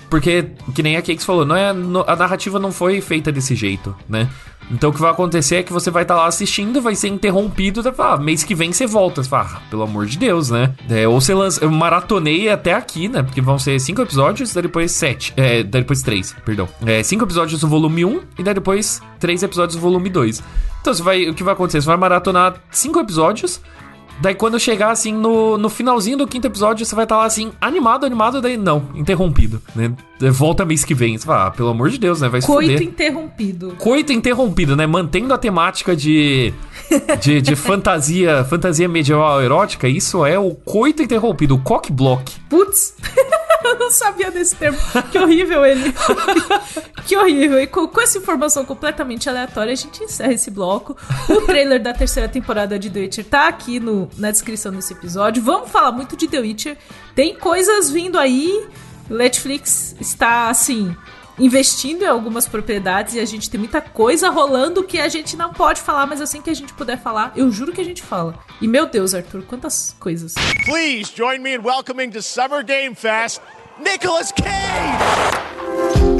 [SPEAKER 2] Porque, que nem a Cakes falou, não é, a narrativa não foi feita desse jeito, né? Então o que vai acontecer é que você vai estar tá lá assistindo, vai ser interrompido, falar, ah, mês que vem você volta. Você fala, ah, pelo amor de Deus, né? É, ou você lança, eu maratonei até aqui, né? Porque vão ser cinco episódios, daí depois sete. É, daí depois três, perdão. É, cinco episódios do volume 1 e daí depois três episódios do volume 2. Então você vai, o que vai acontecer? Você vai maratonar cinco episódios. Daí quando chegar assim no, no finalzinho do quinto episódio, você vai estar tá lá assim, animado, animado, daí não, interrompido, né? Volta mês que vem. Você fala, ah, pelo amor de Deus, né? Vai se
[SPEAKER 1] Coito
[SPEAKER 2] fuder.
[SPEAKER 1] interrompido.
[SPEAKER 2] Coito interrompido, né? Mantendo a temática de, de, de fantasia, fantasia medieval erótica, isso é o coito interrompido, o cock block.
[SPEAKER 1] Putz! Eu não sabia desse termo. Que horrível ele. que horrível. E com, com, essa informação completamente aleatória, a gente encerra esse bloco. O trailer da terceira temporada de The Witcher tá aqui no, na descrição desse episódio. Vamos falar muito de The Witcher. Tem coisas vindo aí. Netflix está, assim, investindo em algumas propriedades e a gente tem muita coisa rolando que a gente não pode falar, mas assim que a gente puder falar, eu juro que a gente fala. E meu Deus, Arthur, quantas coisas. Please join me in welcoming to Summer Game Fest,
[SPEAKER 2] Nicolas Cage!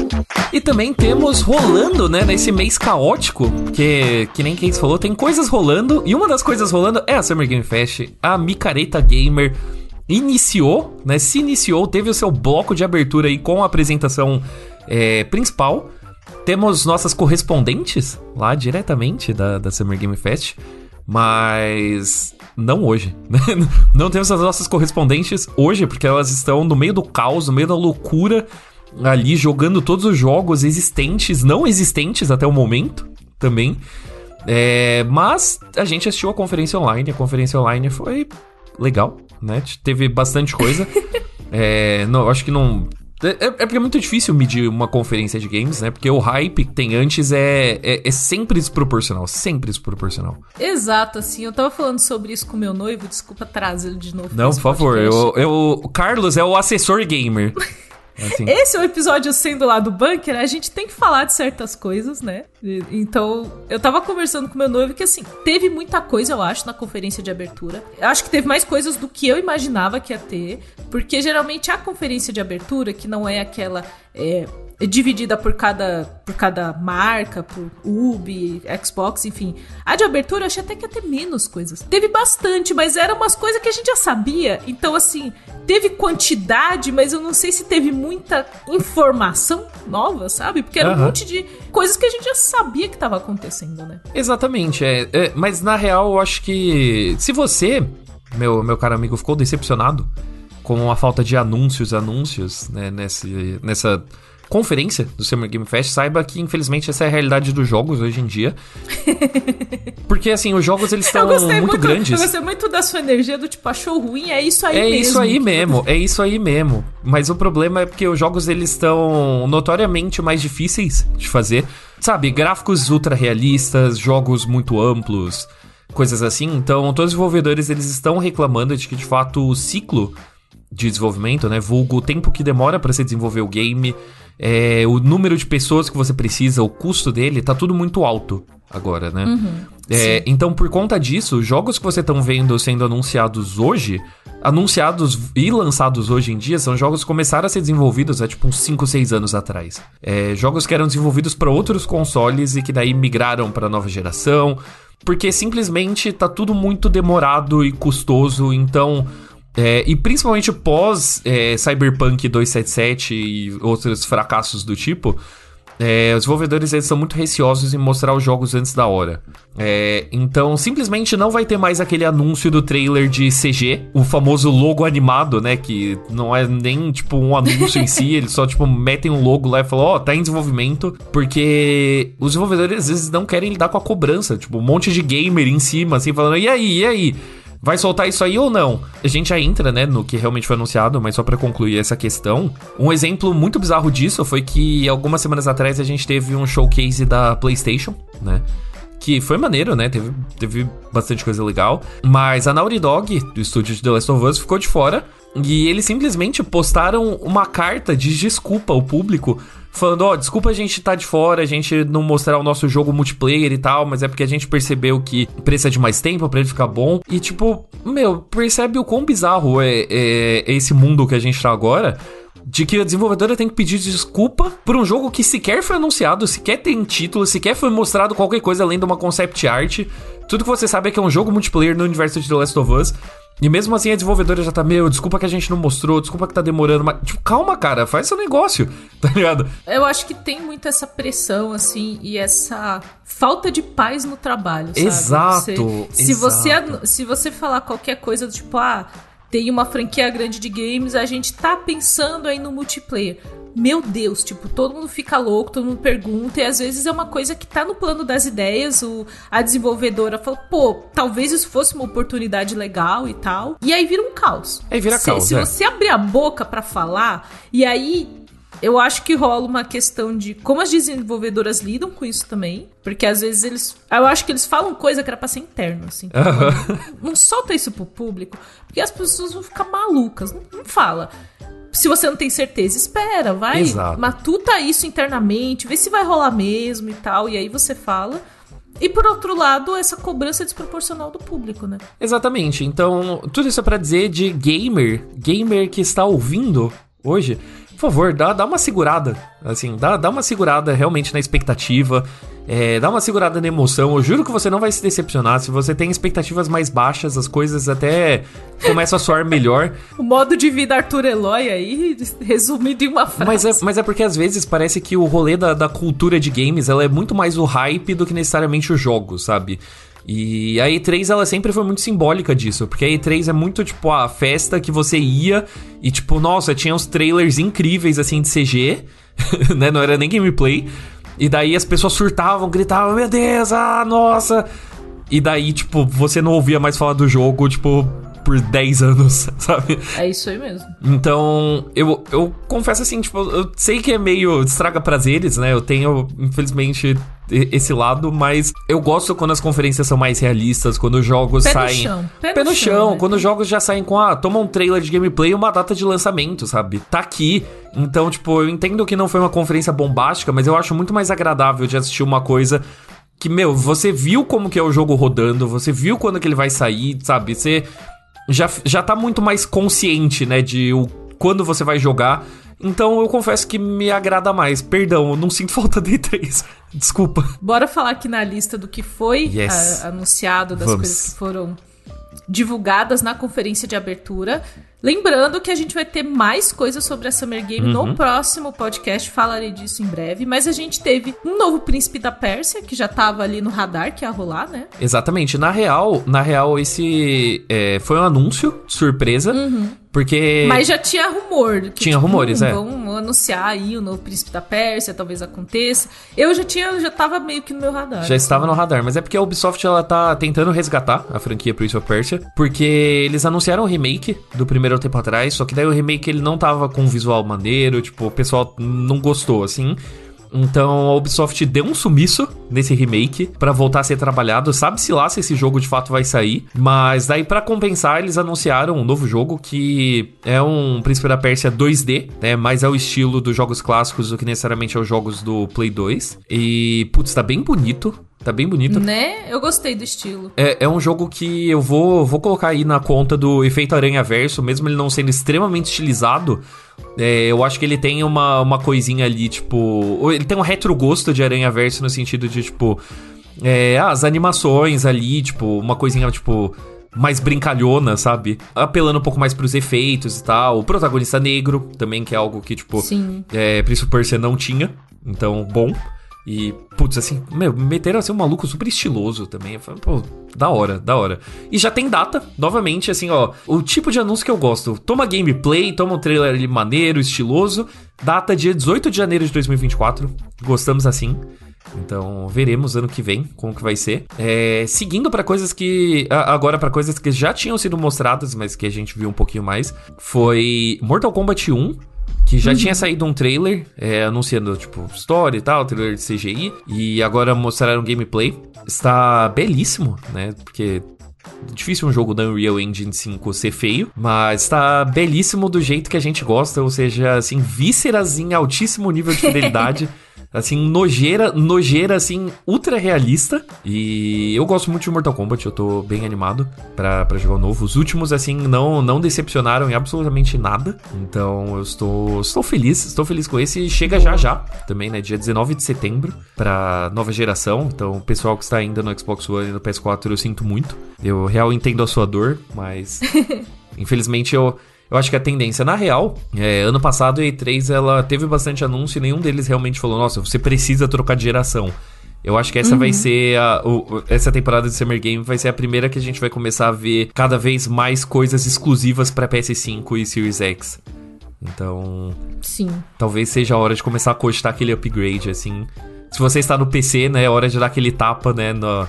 [SPEAKER 2] E também temos rolando, né, nesse mês caótico, que, que nem Case falou, tem coisas rolando, e uma das coisas rolando é a Summer Game Fest, a Micareta Gamer iniciou, né, se iniciou, teve o seu bloco de abertura aí com a apresentação é, principal. Temos nossas correspondentes lá diretamente da, da Summer Game Fest, mas não hoje. Não temos as nossas correspondentes hoje, porque elas estão no meio do caos, no meio da loucura, ali jogando todos os jogos existentes, não existentes até o momento também. É, mas a gente assistiu a conferência online, a conferência online foi legal, né? Teve bastante coisa. é, não, acho que não é, é, é, porque é muito difícil medir uma conferência de games, né? Porque o hype que tem antes é, é, é, sempre desproporcional, sempre desproporcional.
[SPEAKER 1] Exato, assim, eu tava falando sobre isso com meu noivo, desculpa trazê-lo de novo.
[SPEAKER 2] Não, por favor, eu, eu, o Carlos é o assessor gamer.
[SPEAKER 1] Assim. Esse é o episódio sendo lá do bunker, a gente tem que falar de certas coisas, né? Então, eu tava conversando com meu noivo que, assim, teve muita coisa, eu acho, na conferência de abertura. Eu acho que teve mais coisas do que eu imaginava que ia ter, porque geralmente a conferência de abertura, que não é aquela. É, dividida por cada, por cada marca, por Ubi, Xbox, enfim. A de abertura eu achei até que ia ter menos coisas. Teve bastante, mas eram umas coisas que a gente já sabia. Então, assim, teve quantidade, mas eu não sei se teve muita informação nova, sabe? Porque era uhum. um monte de coisas que a gente já sabia que estava acontecendo, né?
[SPEAKER 2] Exatamente, é, é, Mas na real, eu acho que se você, meu, meu caro amigo, ficou decepcionado com a falta de anúncios, anúncios, né, nesse, nessa conferência do Summer Game Fest, saiba que infelizmente essa é a realidade dos jogos hoje em dia. Porque assim, os jogos eles estão muito, muito, grandes. Eu
[SPEAKER 1] gostei muito da sua energia do tipo, achou ruim, é isso aí
[SPEAKER 2] é
[SPEAKER 1] mesmo.
[SPEAKER 2] É isso aí mesmo, é isso aí mesmo. Mas o problema é porque os jogos eles estão notoriamente mais difíceis de fazer. Sabe, gráficos ultra realistas, jogos muito amplos, coisas assim. Então, todos os desenvolvedores eles estão reclamando de que de fato o ciclo de desenvolvimento, né, vulgo o tempo que demora para se desenvolver o game, é, o número de pessoas que você precisa, o custo dele, tá tudo muito alto agora, né? Uhum, é, então, por conta disso, jogos que você estão vendo sendo anunciados hoje, anunciados e lançados hoje em dia, são jogos que começaram a ser desenvolvidos há tipo uns 5, 6 anos atrás. É, jogos que eram desenvolvidos para outros consoles e que daí migraram para nova geração, porque simplesmente tá tudo muito demorado e custoso, então é, e principalmente pós é, Cyberpunk 277 e outros fracassos do tipo, é, os desenvolvedores eles são muito receosos em mostrar os jogos antes da hora. É, então, simplesmente não vai ter mais aquele anúncio do trailer de CG, o famoso logo animado, né? Que não é nem tipo um anúncio em si, eles só tipo metem um logo lá e falam, ó, oh, tá em desenvolvimento, porque os desenvolvedores às vezes não querem lidar com a cobrança, tipo, um monte de gamer em cima, assim, falando, e aí, e aí? Vai soltar isso aí ou não? A gente já entra, né, no que realmente foi anunciado, mas só para concluir essa questão. Um exemplo muito bizarro disso foi que algumas semanas atrás a gente teve um showcase da PlayStation, né? Que foi maneiro, né? Teve, teve bastante coisa legal. Mas a Naughty Dog, do estúdio de The Last of Us, ficou de fora. E eles simplesmente postaram uma carta de desculpa ao público falando, ó, oh, desculpa a gente tá de fora, a gente não mostrar o nosso jogo multiplayer e tal, mas é porque a gente percebeu que precisa de mais tempo para ele ficar bom. E tipo, meu, percebe o quão bizarro é, é, é esse mundo que a gente tá agora de que a desenvolvedora tem que pedir desculpa por um jogo que sequer foi anunciado, sequer tem título, sequer foi mostrado qualquer coisa além de uma concept art. Tudo que você sabe é que é um jogo multiplayer no universo de The Last of Us. E mesmo assim a desenvolvedora já tá, meu, desculpa que a gente não mostrou, desculpa que tá demorando, mas, tipo, calma, cara, faz seu negócio, tá ligado?
[SPEAKER 1] Eu acho que tem muito essa pressão, assim, e essa falta de paz no trabalho, sabe?
[SPEAKER 2] Exato.
[SPEAKER 1] Você, se,
[SPEAKER 2] exato.
[SPEAKER 1] Você, se você falar qualquer coisa do tipo, ah tem uma franquia grande de games, a gente tá pensando aí no multiplayer. Meu Deus, tipo, todo mundo fica louco, todo mundo pergunta, e às vezes é uma coisa que tá no plano das ideias, o, a desenvolvedora fala, pô, talvez isso fosse uma oportunidade legal e tal. E aí vira um caos.
[SPEAKER 2] Aí vira
[SPEAKER 1] se,
[SPEAKER 2] caos.
[SPEAKER 1] Se
[SPEAKER 2] é.
[SPEAKER 1] você abrir a boca para falar, e aí eu acho que rola uma questão de como as desenvolvedoras lidam com isso também. Porque às vezes eles. Eu acho que eles falam coisa que era pra ser interno, assim. Não, não, solta isso pro público, porque as pessoas vão ficar malucas. Não, não fala. Se você não tem certeza, espera, vai.
[SPEAKER 2] Exato.
[SPEAKER 1] Matuta isso internamente, vê se vai rolar mesmo e tal. E aí você fala. E por outro lado, essa cobrança desproporcional do público, né?
[SPEAKER 2] Exatamente. Então, tudo isso é para dizer de gamer, gamer que está ouvindo hoje, favor, dá, dá uma segurada. Assim, dá, dá uma segurada realmente na expectativa. É, dá uma segurada na emoção. Eu juro que você não vai se decepcionar. Se você tem expectativas mais baixas, as coisas até começam a soar melhor.
[SPEAKER 1] o modo de vida Arthur Eloy aí, resumido em uma frase.
[SPEAKER 2] Mas é, mas é porque às vezes parece que o rolê da, da cultura de games ela é muito mais o hype do que necessariamente o jogo, sabe? E a E3 ela sempre foi muito simbólica disso, porque a E3 é muito tipo a festa que você ia e tipo, nossa, tinha uns trailers incríveis assim de CG, né? Não era nem gameplay. E daí as pessoas surtavam, gritavam: "Meu Deus, ah, nossa!" E daí, tipo, você não ouvia mais falar do jogo, tipo, por 10 anos, sabe?
[SPEAKER 1] É isso aí mesmo.
[SPEAKER 2] Então, eu, eu confesso assim, tipo, eu sei que é meio estraga prazeres, né? Eu tenho, infelizmente, esse lado, mas eu gosto quando as conferências são mais realistas, quando os jogos
[SPEAKER 1] Pé
[SPEAKER 2] saem.
[SPEAKER 1] No chão. Pé,
[SPEAKER 2] Pé no, chão,
[SPEAKER 1] chão né?
[SPEAKER 2] quando os jogos já saem com, ah, toma um trailer de gameplay e uma data de lançamento, sabe? Tá aqui. Então, tipo, eu entendo que não foi uma conferência bombástica, mas eu acho muito mais agradável de assistir uma coisa que, meu, você viu como que é o jogo rodando, você viu quando que ele vai sair, sabe? Você já, já tá muito mais consciente, né, de o, quando você vai jogar. Então eu confesso que me agrada mais. Perdão, eu não sinto falta de E3. Desculpa.
[SPEAKER 1] Bora falar aqui na lista do que foi
[SPEAKER 2] yes.
[SPEAKER 1] a, anunciado, das
[SPEAKER 2] Vamos.
[SPEAKER 1] coisas que foram divulgadas na conferência de abertura. Lembrando que a gente vai ter mais coisas sobre a Summer Game
[SPEAKER 2] Uhum.
[SPEAKER 1] no próximo podcast, falarei disso em breve. Mas a gente teve um novo Príncipe da Pérsia, que já tava ali no radar, que ia rolar, né?
[SPEAKER 2] Exatamente. Na real, na real, esse é, foi um anúncio, surpresa. Porque.
[SPEAKER 1] Mas já tinha rumor. Que,
[SPEAKER 2] Tinha rumores,
[SPEAKER 1] hum,
[SPEAKER 2] é.
[SPEAKER 1] Vão anunciar aí o novo Príncipe da Pérsia, talvez aconteça. Eu já tinha, já tava meio que no meu radar.
[SPEAKER 2] Já estava no radar, mas é porque a Ubisoft ela tá tentando resgatar a franquia Prince of Persia, porque eles anunciaram o remake do primeiro tempo atrás, só que daí o remake ele não tava com um visual maneiro, tipo, o pessoal não gostou assim. Então a Ubisoft deu um sumiço nesse remake pra voltar a ser trabalhado. Sabe-se lá se esse jogo de fato vai sair. Mas daí pra compensar, eles anunciaram um novo jogo que é um Príncipe da Pérsia 2D, né? Mais ao estilo dos jogos clássicos do que necessariamente aos jogos do Play 2. E, putz, tá bem bonito. Tá bem bonito.
[SPEAKER 1] Né? Eu gostei do estilo.
[SPEAKER 2] É, é um jogo que eu vou, vou colocar aí na conta do efeito Aranha Verso, mesmo ele não sendo extremamente estilizado. É, eu acho que ele tem uma, uma coisinha ali, tipo. Ele tem um retrogosto de Aranha Verso no sentido de, tipo. é, as animações ali, tipo, uma coisinha, tipo. Mais brincalhona, sabe? Apelando um pouco mais pros efeitos e tal. O protagonista negro também, que é algo que, tipo.
[SPEAKER 1] Sim.
[SPEAKER 2] É, Prince Persia não tinha. Então, bom. E, putz, assim, meu, meteram assim um maluco super estiloso também. Falei, pô, da hora, da hora. E já tem data, novamente, assim, ó. O tipo de anúncio que eu gosto. Toma gameplay, toma um trailer ali maneiro, estiloso. Data dia 18 de janeiro de 2024. Gostamos assim. Então, veremos ano que vem como que vai ser. É, seguindo para coisas que. Agora, para coisas que já tinham sido mostradas, mas que a gente viu um pouquinho mais. Foi Mortal Kombat 1 que já uhum. tinha saído um trailer é, anunciando, tipo, história e tal, trailer de CGI, e agora mostraram gameplay. Está belíssimo, né? Porque Difícil um jogo da Unreal Engine 5 ser feio, mas tá belíssimo do jeito que a gente gosta, ou seja, assim, vísceras em altíssimo nível de fidelidade. assim, nojeira, nojeira, assim, ultra realista. E eu gosto muito de Mortal Kombat, eu tô bem animado pra, pra jogar o novo. Os últimos, assim, não, não decepcionaram em absolutamente nada. Então eu estou, estou feliz, estou feliz com esse. Chega já já, também, né? Dia 19 de setembro, pra nova geração. Então, o pessoal que está ainda no Xbox One e no PS4, eu sinto muito. Eu real entendo a sua dor, mas. infelizmente eu. Eu acho que a tendência, na real, é, ano passado a E3 ela teve bastante anúncio e nenhum deles realmente falou: nossa, você precisa trocar de geração. Eu acho que essa uhum. vai ser a, o, essa temporada de Summer Game vai ser a primeira que a gente vai começar a ver cada vez mais coisas exclusivas para PS5 e Series X. Então,
[SPEAKER 1] sim.
[SPEAKER 2] Talvez seja a hora de começar a cogitar aquele upgrade assim. Se você está no PC, né, é hora de dar aquele tapa, né, no,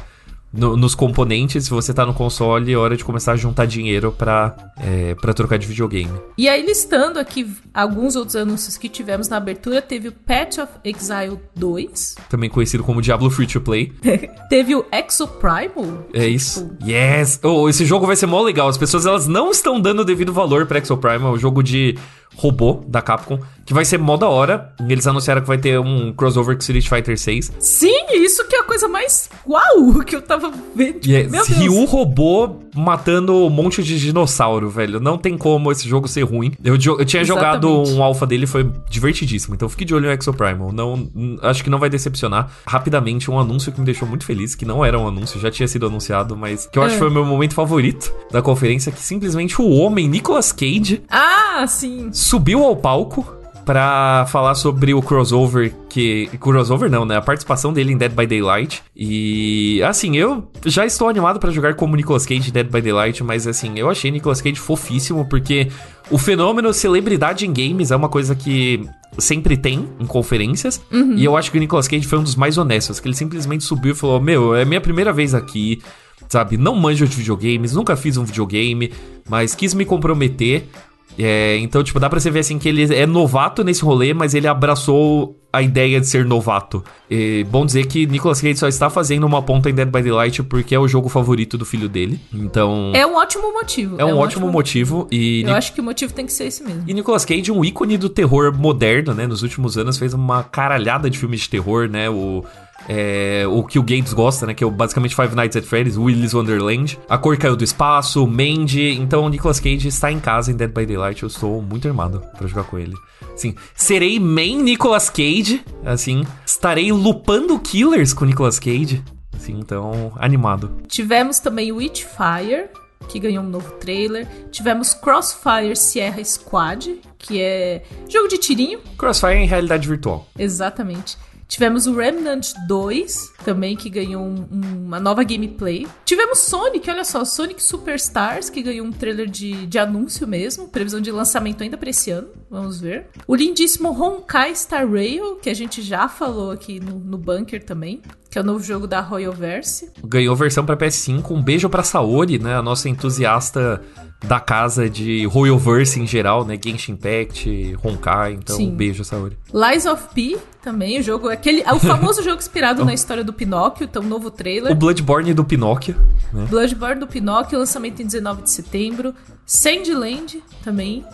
[SPEAKER 2] no, nos componentes, se você tá no console, é hora de começar a juntar dinheiro pra, é, pra trocar de videogame.
[SPEAKER 1] E aí, listando aqui alguns outros anúncios que tivemos na abertura, teve o Patch of Exile 2.
[SPEAKER 2] Também conhecido como Diablo Free to Play.
[SPEAKER 1] teve o Exoprimal.
[SPEAKER 2] É isso. Tipo... Yes! Oh, esse jogo vai ser mó legal. As pessoas elas não estão dando o devido valor pra Exoprimal, o jogo de robô da Capcom, que vai ser mó da hora. Eles anunciaram que vai ter um crossover com Street Fighter 6.
[SPEAKER 1] Sim, isso que é a coisa mais uau que eu tava vendo.
[SPEAKER 2] Tipo, yeah, meu Deus. Ryu robô matando um monte de dinossauro, velho. Não tem como esse jogo ser ruim. Eu, eu tinha Exatamente. jogado um alpha dele, foi divertidíssimo. Então fique de olho no Exoprimal. Não, acho que não vai decepcionar. Rapidamente, um anúncio que me deixou muito feliz, que não era um anúncio, já tinha sido anunciado, mas que eu é. acho que foi o meu momento favorito da conferência, que simplesmente o homem Nicolas Cage.
[SPEAKER 1] Ah, sim
[SPEAKER 2] subiu ao palco para falar sobre o crossover que crossover não, né? A participação dele em Dead by Daylight. E assim, eu já estou animado para jogar como Nicolas Cage em Dead by Daylight, mas assim, eu achei Nicolas Cage fofíssimo porque o fenômeno celebridade em games é uma coisa que sempre tem em conferências. Uhum. E eu acho que o Nicolas Cage foi um dos mais honestos, que ele simplesmente subiu e falou: "Meu, é minha primeira vez aqui, sabe? Não manjo de videogames, nunca fiz um videogame, mas quis me comprometer é, então, tipo, dá pra você ver assim que ele é novato nesse rolê, mas ele abraçou a ideia de ser novato. E, bom dizer que Nicolas Cage só está fazendo uma ponta em Dead by Daylight porque é o jogo favorito do filho dele. Então.
[SPEAKER 1] É um ótimo motivo.
[SPEAKER 2] É, é um, um, ótimo, motivo. E
[SPEAKER 1] Eu acho que o motivo tem que ser esse mesmo.
[SPEAKER 2] E Nicolas Cage, um ícone do terror moderno, né? Nos últimos anos fez uma caralhada de filmes de terror, né? O é, o que o Games gosta, né? Que é basicamente Five Nights at Freddy's, Willy's Wonderland. A Cor Caiu do Espaço, Mandy. Então o Nicolas Cage está em casa em Dead by Daylight. Eu estou muito armado para jogar com ele. Assim, serei main Nicolas Cage. Assim, estarei lupando killers com Nicolas Cage. Assim, então, animado.
[SPEAKER 1] Tivemos também Witchfire, que ganhou um novo trailer. Tivemos Crossfire Sierra Squad, que é jogo de tirinho.
[SPEAKER 2] Crossfire em realidade virtual.
[SPEAKER 1] Exatamente. Tivemos o Remnant 2, também, que ganhou um, uma nova gameplay. Tivemos Sonic, olha só, Sonic Superstars, que ganhou um trailer de, de anúncio mesmo. Previsão de lançamento ainda pra esse ano, vamos ver. O lindíssimo Honkai Star Rail, que a gente já falou aqui no, no Bunker também que é o novo jogo da Royalverse.
[SPEAKER 2] Ganhou versão para PS5. Um beijo para Saori, né, a nossa entusiasta da casa de Royalverse em geral, né, Genshin Impact, Honkai, então Sim. um beijo Saori.
[SPEAKER 1] Lies of P também, o jogo aquele, o famoso jogo inspirado na história do Pinóquio, então um novo trailer.
[SPEAKER 2] O Bloodborne do Pinóquio,
[SPEAKER 1] né? Bloodborne do Pinóquio, lançamento em 19 de setembro. Sandland também,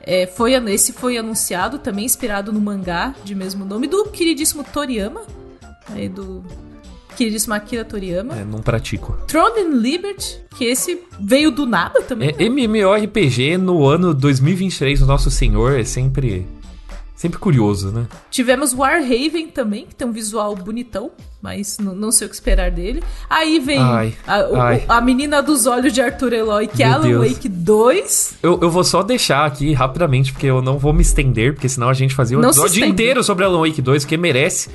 [SPEAKER 1] é, foi, esse foi anunciado, também inspirado no mangá de mesmo nome, do queridíssimo Toriyama, aí do queridíssimo Akira Toriyama.
[SPEAKER 2] É, não pratico.
[SPEAKER 1] Throne and Liberty, que esse veio do nada também.
[SPEAKER 2] É, MMORPG no ano 2023, o Nosso Senhor, é sempre... Sempre curioso, né?
[SPEAKER 1] Tivemos Warhaven também, que tem um visual bonitão, mas não sei o que esperar dele. Aí vem ai, a, ai. a, menina dos olhos de Arthur Eloy, que é Meu é Alan Deus. Wake 2.
[SPEAKER 2] Eu, eu vou só deixar aqui rapidamente, porque eu não vou me estender, porque senão a gente fazia um não episódio inteiro sobre Alan Wake 2, que merece.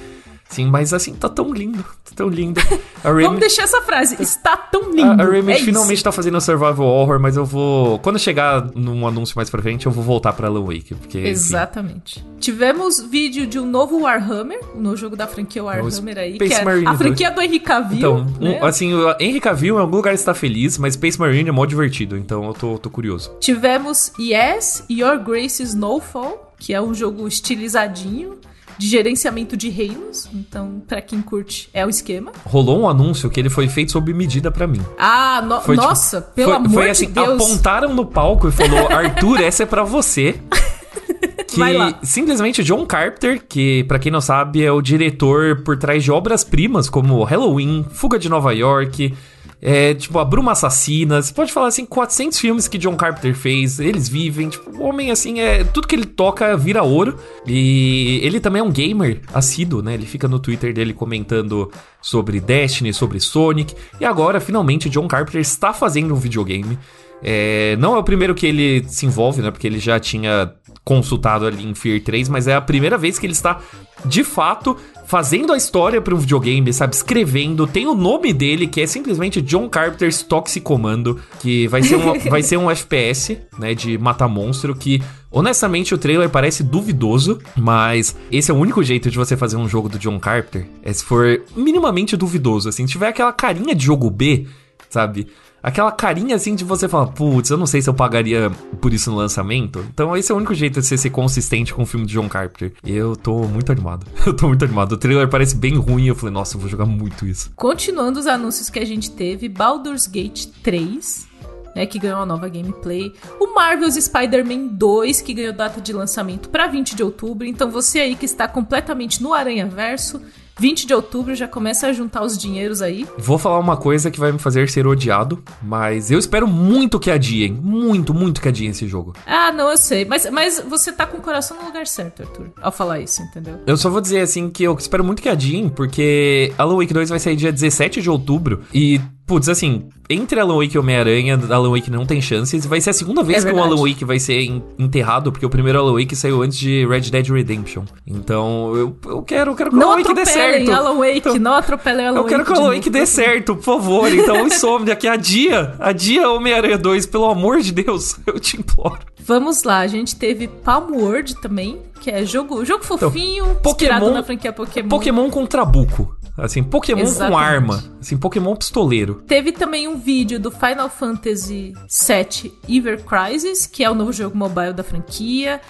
[SPEAKER 2] Sim, mas assim, tá tão lindo, tá tão lindo.
[SPEAKER 1] Vamos deixar essa frase, está tão lindo.
[SPEAKER 2] A, a Remedy é finalmente isso. tá fazendo survival horror, mas eu vou... Quando chegar num anúncio mais pra frente, eu vou voltar pra Alan Wake, porque...
[SPEAKER 1] Exatamente. Enfim. Tivemos vídeo de um novo Warhammer, no jogo da franquia Warhammer aí, Space que é Marine a franquia 2. do Henry Cavill,
[SPEAKER 2] Então, né? um, assim, o Henry Cavill em algum lugar está feliz, mas Space Marine é mó divertido, então eu tô, tô curioso.
[SPEAKER 1] Tivemos Yes, Your Grace Snowfall, que é um jogo estilizadinho de gerenciamento de reinos. Então, pra quem curte, é o esquema.
[SPEAKER 2] Rolou um anúncio que ele foi feito sob medida para mim.
[SPEAKER 1] Ah, no foi, tipo, nossa, tipo, pelo
[SPEAKER 2] foi,
[SPEAKER 1] amor
[SPEAKER 2] foi assim,
[SPEAKER 1] de Deus.
[SPEAKER 2] apontaram no palco e falou: "Arthur, essa é para você". que simplesmente John Carpenter, que para quem não sabe é o diretor por trás de obras primas como Halloween, Fuga de Nova York, é, tipo, A Bruma Assassina. Você pode falar assim, 400 filmes que John Carpenter fez, eles vivem. Tipo, o homem, assim, é. Tudo que ele toca vira ouro. E ele também é um gamer assíduo, né? Ele fica no Twitter dele comentando sobre Destiny, sobre Sonic. E agora, finalmente, John Carpenter está fazendo um videogame. É, não é o primeiro que ele se envolve, né? Porque ele já tinha consultado ali em Fear 3, mas é a primeira vez que ele está de fato fazendo a história para um videogame, sabe? Escrevendo. Tem o nome dele, que é simplesmente John Carpenter's Toxic Commando, que vai ser um, vai ser um FPS, né? De matar monstro, que honestamente o trailer parece duvidoso, mas esse é o único jeito de você fazer um jogo do John Carpenter, é se for minimamente duvidoso, assim. Se tiver aquela carinha de jogo B, sabe? Aquela carinha assim de você falar, putz, eu não sei se eu pagaria por isso no lançamento. Então esse é o único jeito de você ser consistente com o filme de John Carpenter. Eu tô muito animado. Eu tô muito animado. O trailer parece bem ruim. Eu falei, nossa, eu vou jogar muito isso.
[SPEAKER 1] Continuando os anúncios que a gente teve, Baldur's Gate 3. Né, que ganhou uma nova gameplay. O Marvel's Spider-Man 2, que ganhou data de lançamento para 20 de outubro. Então você aí que está completamente no Aranha Verso, 20 de outubro já começa a juntar os dinheiros aí.
[SPEAKER 2] Vou falar uma coisa que vai me fazer ser odiado, mas eu espero muito que adiem. Muito, muito que adiem esse jogo.
[SPEAKER 1] Ah, não, eu sei. Mas, mas você tá com o coração no lugar certo, Arthur, ao falar isso, entendeu?
[SPEAKER 2] Eu só vou dizer assim que eu espero muito que adiem, porque Alan Wake 2 vai sair dia 17 de outubro e Putz, assim, entre Alan Wake e Homem-Aranha, Alan Wake não tem chances. Vai ser a segunda vez é que o Alan Wake vai ser enterrado, porque o primeiro Alan Wake saiu antes de Red Dead Redemption. Então, eu, eu quero, eu quero que o Alan Wake dê certo.
[SPEAKER 1] Alan Wake, então, não atropelem Alan
[SPEAKER 2] Wake. Eu quero que o Alan Wake dê certo, por favor. Então, insônia, aqui dia, a dia Homem-Aranha 2, pelo amor de Deus, eu te imploro.
[SPEAKER 1] Vamos lá, a gente teve Palm World também, que é jogo, jogo então, fofinho, então, Pokémon, na franquia Pokémon.
[SPEAKER 2] Pokémon com Trabuco. Assim, Pokémon Exatamente. com arma. Assim, Pokémon pistoleiro.
[SPEAKER 1] Teve também um vídeo do Final Fantasy VII Ever Crisis, que é o novo jogo mobile da franquia.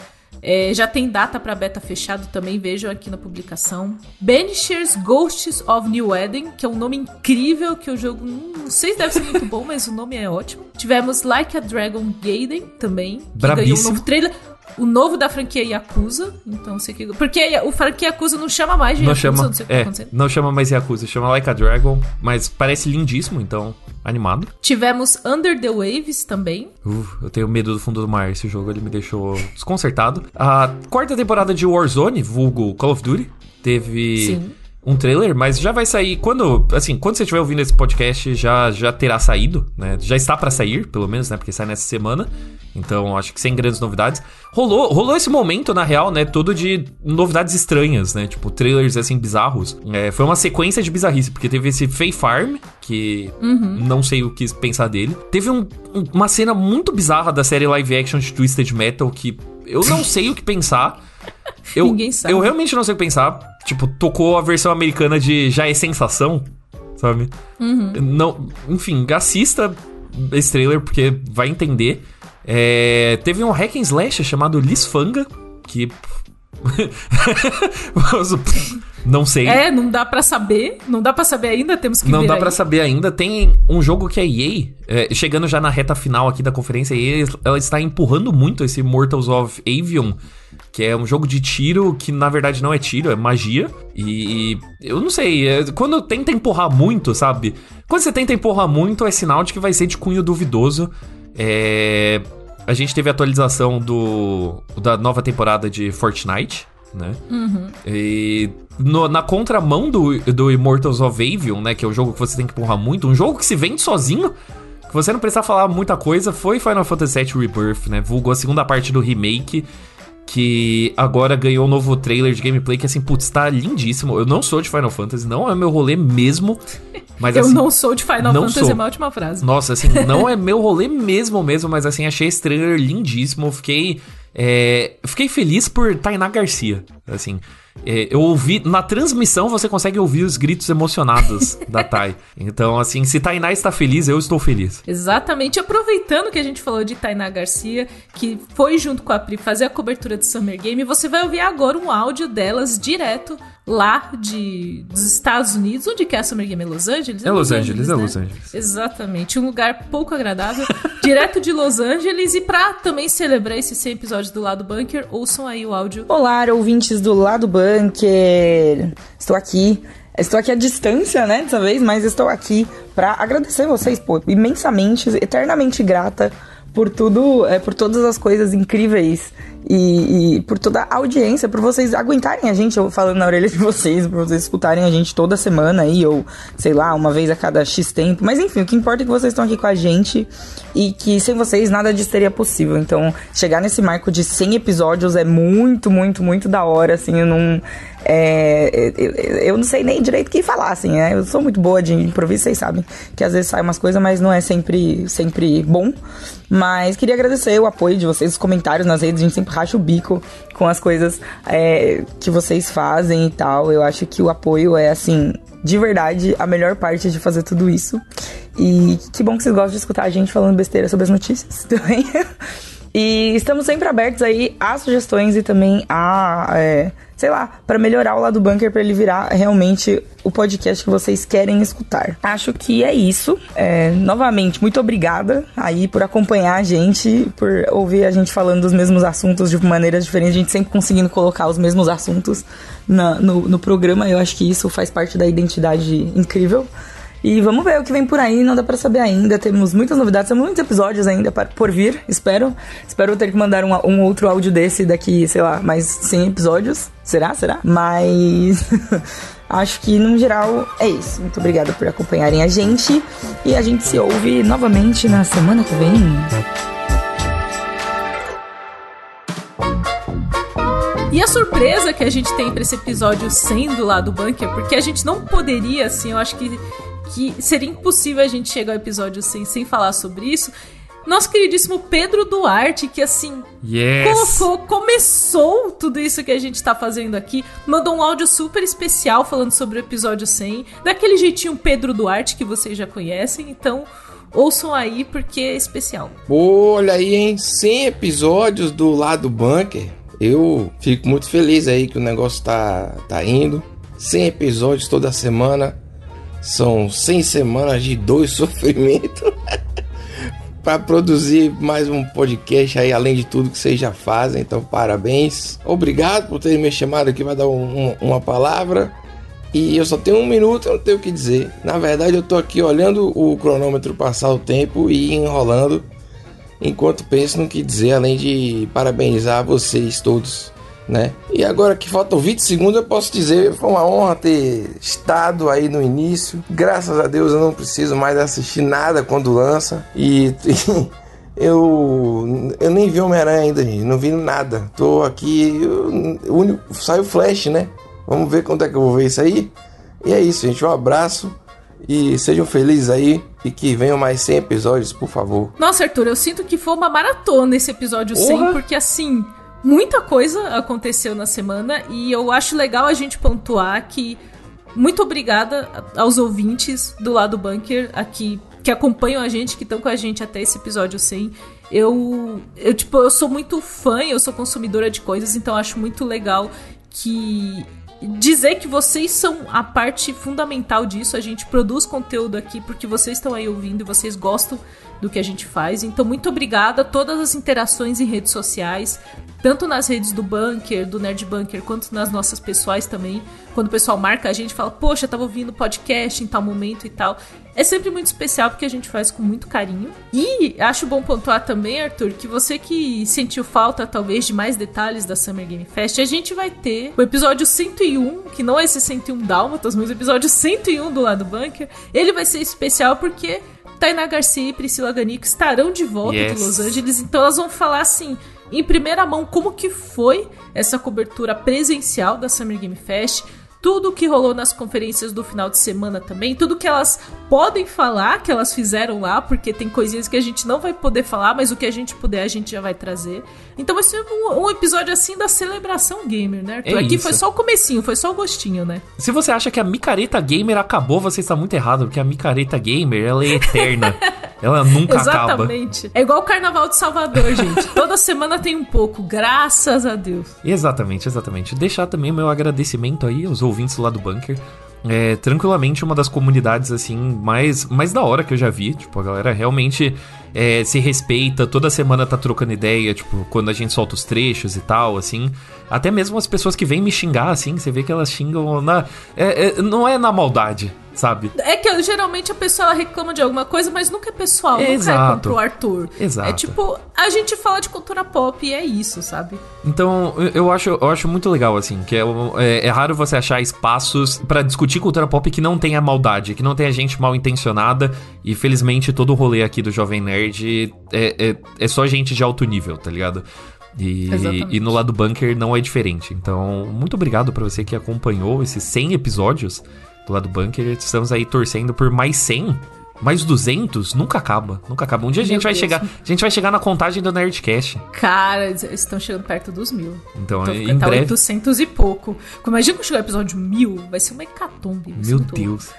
[SPEAKER 1] É, já tem data para beta fechado também, vejam aqui na publicação. Banishers Ghosts of New Eden, que é um nome incrível, que o jogo não sei se deve ser muito bom, mas o nome é ótimo. Tivemos Like a Dragon Gaiden também, que
[SPEAKER 2] Brabíssimo.
[SPEAKER 1] ganhou um novo trailer o novo da franquia Yakuza. Então, sei que. Porque o franquia Yakuza não chama mais de
[SPEAKER 2] não
[SPEAKER 1] Yakuza,
[SPEAKER 2] chama,
[SPEAKER 1] não sei o que tá
[SPEAKER 2] é,
[SPEAKER 1] tá.
[SPEAKER 2] Não chama mais Yakuza, chama Like a Dragon, mas parece lindíssimo, então, animado.
[SPEAKER 1] Tivemos Under the Waves também.
[SPEAKER 2] Uh, eu tenho medo do fundo do mar. Esse jogo ele me deixou desconcertado. A quarta temporada de Warzone, vulgo Call of Duty, teve. Sim um trailer, mas já vai sair quando, assim, quando você estiver ouvindo esse podcast, já já terá saído, né? Já está para sair, pelo menos, né? Porque sai nessa semana. Então, acho que sem grandes novidades. Rolou, rolou esse momento, na real, né? Todo de novidades estranhas, né? Tipo, trailers, assim, bizarros. É, foi uma sequência de bizarrice, porque teve esse Fae Farm, que uhum. não sei o que pensar dele. Teve um, uma cena muito bizarra da série live action de Twisted Metal, que eu não sei o que pensar. Eu,
[SPEAKER 1] Ninguém sabe.
[SPEAKER 2] Eu realmente não sei o que pensar. Tipo, tocou a versão americana de Já é Sensação, sabe? Uhum. Não, enfim, assista esse trailer porque vai entender. É, teve um hack and slash chamado Lisfanga, que não sei.
[SPEAKER 1] É, não dá para saber. Não dá para saber ainda, temos que
[SPEAKER 2] Não dá
[SPEAKER 1] para
[SPEAKER 2] saber ainda. Tem um jogo que é EA, é, chegando já na reta final aqui da conferência, EA, ela está empurrando muito esse Mortals of Avion, que é um jogo de tiro que na verdade não é tiro, é magia. E eu não sei, é, quando tenta empurrar muito, sabe? Quando você tenta empurrar muito, é sinal de que vai ser de cunho duvidoso. É, a gente teve a atualização do, da nova temporada de Fortnite, né? Uhum. E no, na contramão do, do Immortals of Avion, né? Que é o jogo que você tem que empurrar muito, um jogo que se vende sozinho, que você não precisa falar muita coisa, foi Final Fantasy VII Rebirth, né? Vulgou a segunda parte do remake que agora ganhou um novo trailer de gameplay que assim, putz, tá lindíssimo. Eu não sou de Final Fantasy, não é meu rolê mesmo. Mas,
[SPEAKER 1] eu
[SPEAKER 2] assim,
[SPEAKER 1] não sou de Final Fantasy,
[SPEAKER 2] sou.
[SPEAKER 1] é uma última frase.
[SPEAKER 2] Nossa, assim, não é meu rolê mesmo mesmo, mas assim, achei esse trailer lindíssimo. Fiquei É, fiquei feliz por Tainá Garcia, assim. É, eu ouvi. Na transmissão você consegue ouvir os gritos emocionados da Tai. Então, assim, se Tainá está feliz, eu estou feliz.
[SPEAKER 1] Exatamente. Aproveitando que a gente falou de Tainá Garcia, que foi junto com a Pri fazer a cobertura do Summer Game, você vai ouvir agora um áudio delas direto lá de, dos Estados Unidos. Onde que é a Summer Game? É Los Angeles?
[SPEAKER 2] É, Los, Angeles, Angeles, é
[SPEAKER 1] né?
[SPEAKER 2] Los Angeles.
[SPEAKER 1] Exatamente. Um lugar pouco agradável. direto de Los Angeles. E pra também celebrar esses 100 episódios do Lado Bunker, ouçam aí o áudio.
[SPEAKER 4] Olá, ouvintes do Lado Bunker. Estou aqui Estou aqui à distância, né, dessa vez, mas estou aqui para agradecer vocês, pô, imensamente, eternamente grata por tudo, é, por todas as coisas incríveis e, e, por toda a audiência, por vocês aguentarem a gente eu falando na orelha de vocês, por vocês escutarem a gente toda semana aí, ou sei lá, uma vez a cada X tempo. Mas enfim, o que importa é que vocês estão aqui com a gente e que sem vocês nada disso seria possível. Então, chegar nesse marco de 100 episódios é muito, muito, muito da hora, assim, eu não. É, eu, eu, não sei nem direito o que falar, assim, né? Eu sou muito boa de improviso, vocês sabem que às vezes sai umas coisas, mas não é sempre, sempre bom. Mas queria agradecer o apoio de vocês, os comentários nas redes, a gente sempre racha o bico com as coisas é, que vocês fazem e tal. Eu acho que o apoio é, assim, de verdade, a melhor parte de fazer tudo isso. E que bom que vocês gostam de escutar a gente falando besteira sobre as notícias também. e estamos sempre abertos aí a sugestões e também a. É, sei lá, para melhorar o lado bunker, para ele virar realmente o podcast que vocês querem escutar. Acho que é isso. É, novamente, muito obrigada aí por acompanhar a gente, por ouvir a gente falando dos mesmos assuntos de maneiras diferentes, a gente sempre conseguindo colocar os mesmos assuntos na, no, no programa. Eu acho que isso faz parte da identidade incrível. E vamos ver o que vem por aí, não dá para saber ainda. Temos muitas novidades, temos muitos episódios ainda por vir, espero. Espero ter que mandar um, um outro áudio desse daqui, sei lá, mais 100 episódios. Será? Será? Mas acho que no geral é isso. Muito obrigada por acompanharem a gente e a gente se ouve novamente na semana que vem.
[SPEAKER 1] E a surpresa que a gente tem para esse episódio sendo lá do bunker, porque a gente não poderia, assim, eu acho que que seria impossível a gente chegar ao episódio sem, sem falar sobre isso. Nosso queridíssimo Pedro Duarte, que assim
[SPEAKER 2] yes.
[SPEAKER 1] colocou, começou tudo isso que a gente tá fazendo aqui, mandou um áudio super especial falando sobre o episódio 100, daquele jeitinho Pedro Duarte que vocês já conhecem, então ouçam aí porque é especial.
[SPEAKER 5] Olha aí, hein? 100 episódios do lado bunker. Eu fico muito feliz aí que o negócio tá, tá indo. 100 episódios toda semana. São 100 semanas de dois sofrimentos para produzir mais um podcast aí, além de tudo que vocês já fazem. Então, parabéns. Obrigado por terem me chamado aqui para dar um, uma palavra. E eu só tenho um minuto, eu não tenho o que dizer. Na verdade, eu tô aqui olhando o cronômetro passar o tempo e enrolando enquanto penso no que dizer, além de parabenizar vocês todos né? E agora que faltam 20 segundos, eu posso dizer, foi uma honra ter estado aí no início. Graças a Deus eu não preciso mais assistir nada quando lança. E, eu, eu nem vi Homem-Aranha ainda, gente. Não vi nada. Tô aqui. Eu, sai o Flash, né? Vamos ver quando é que eu vou ver isso aí. E é isso, gente. Um abraço. E sejam felizes aí e que venham mais 100 episódios, por favor.
[SPEAKER 1] Nossa, Arthur, eu sinto que foi uma maratona esse episódio Porra. 100, porque assim, muita coisa aconteceu na semana e eu acho legal a gente pontuar que muito obrigada aos ouvintes do lado bunker aqui que acompanham a gente, que estão com a gente até esse episódio 100. Eu, eu tipo, eu sou muito fã, eu sou consumidora de coisas, então acho muito legal que dizer que vocês são a parte fundamental disso. A gente produz conteúdo aqui porque vocês estão aí ouvindo e vocês gostam do que a gente faz. Então, muito obrigada a todas as interações em redes sociais, tanto nas redes do Bunker, do Nerd Bunker, quanto nas nossas pessoais também. Quando o pessoal marca a gente, fala, poxa, tava ouvindo podcast em tal momento e tal. É sempre muito especial porque a gente faz com muito carinho. E acho bom pontuar também, Arthur, que você que sentiu falta, talvez, de mais detalhes da Summer Game Fest, a gente vai ter o episódio 101, que não é esse 101 Dálmatas, mas o episódio 101 do lado Bunker. Ele vai ser especial porque Tainá Garcia e Priscila Ganico estarão de volta yes. de Los Angeles, então elas vão falar assim, em primeira mão, como que foi essa cobertura presencial da Summer Game Fest, tudo que rolou nas conferências do final de semana também, tudo que elas podem falar, que elas fizeram lá, porque tem coisinhas que a gente não vai poder falar, mas o que a gente puder a gente já vai trazer. Então vai ser um, um episódio assim da celebração gamer, né, Arthur?
[SPEAKER 2] É
[SPEAKER 1] Aqui
[SPEAKER 2] isso.
[SPEAKER 1] foi só o comecinho, foi só o gostinho, né?
[SPEAKER 2] Se você acha que a micareta gamer acabou, você está muito errado, porque a micareta gamer, ela é eterna. ela nunca acaba.
[SPEAKER 1] Exatamente. É igual o Carnaval de Salvador, gente. Toda semana tem um pouco, graças a Deus.
[SPEAKER 2] Exatamente, exatamente. Deixar também meu agradecimento aí aos ouvintes lá do Bunker. É tranquilamente uma das comunidades assim mais, mais da hora que eu já vi. Tipo, a galera realmente é, se respeita, toda semana tá trocando ideia, tipo, quando a gente solta os trechos e tal, assim. Até mesmo as pessoas que vêm me xingar, assim, você vê que elas xingam na. é- é- não é na maldade, sabe?
[SPEAKER 1] É que geralmente a pessoa reclama de alguma coisa, mas nunca é pessoal, nunca é contra o Arthur.
[SPEAKER 2] Exato.
[SPEAKER 1] É tipo, a gente fala de cultura pop e é isso, sabe?
[SPEAKER 2] Então, eu- acho, eu acho muito legal, assim, que é, é, é raro você achar espaços pra discutir cultura pop que não tenha maldade, que não tenha gente mal intencionada. E felizmente todo o rolê aqui do Jovem Nerd é, é, é só gente de alto nível, tá ligado? E, e no lado bunker não é diferente. Então, muito obrigado pra você que acompanhou esses 100 episódios do lado bunker. Estamos aí torcendo por mais 100. Mais 200 nunca acaba, nunca acaba. Um dia a gente vai
[SPEAKER 1] Deus.
[SPEAKER 2] chegar, a gente vai chegar na contagem do Nerdcast.
[SPEAKER 1] Cara, eles estão chegando perto dos mil.
[SPEAKER 2] Então,
[SPEAKER 1] Então,
[SPEAKER 2] em
[SPEAKER 1] tá
[SPEAKER 2] breve,
[SPEAKER 1] 800 e pouco. Imagina quando chegar o episódio mil, vai ser uma hecatombe. vai
[SPEAKER 2] meu
[SPEAKER 1] muito louco.
[SPEAKER 2] Deus.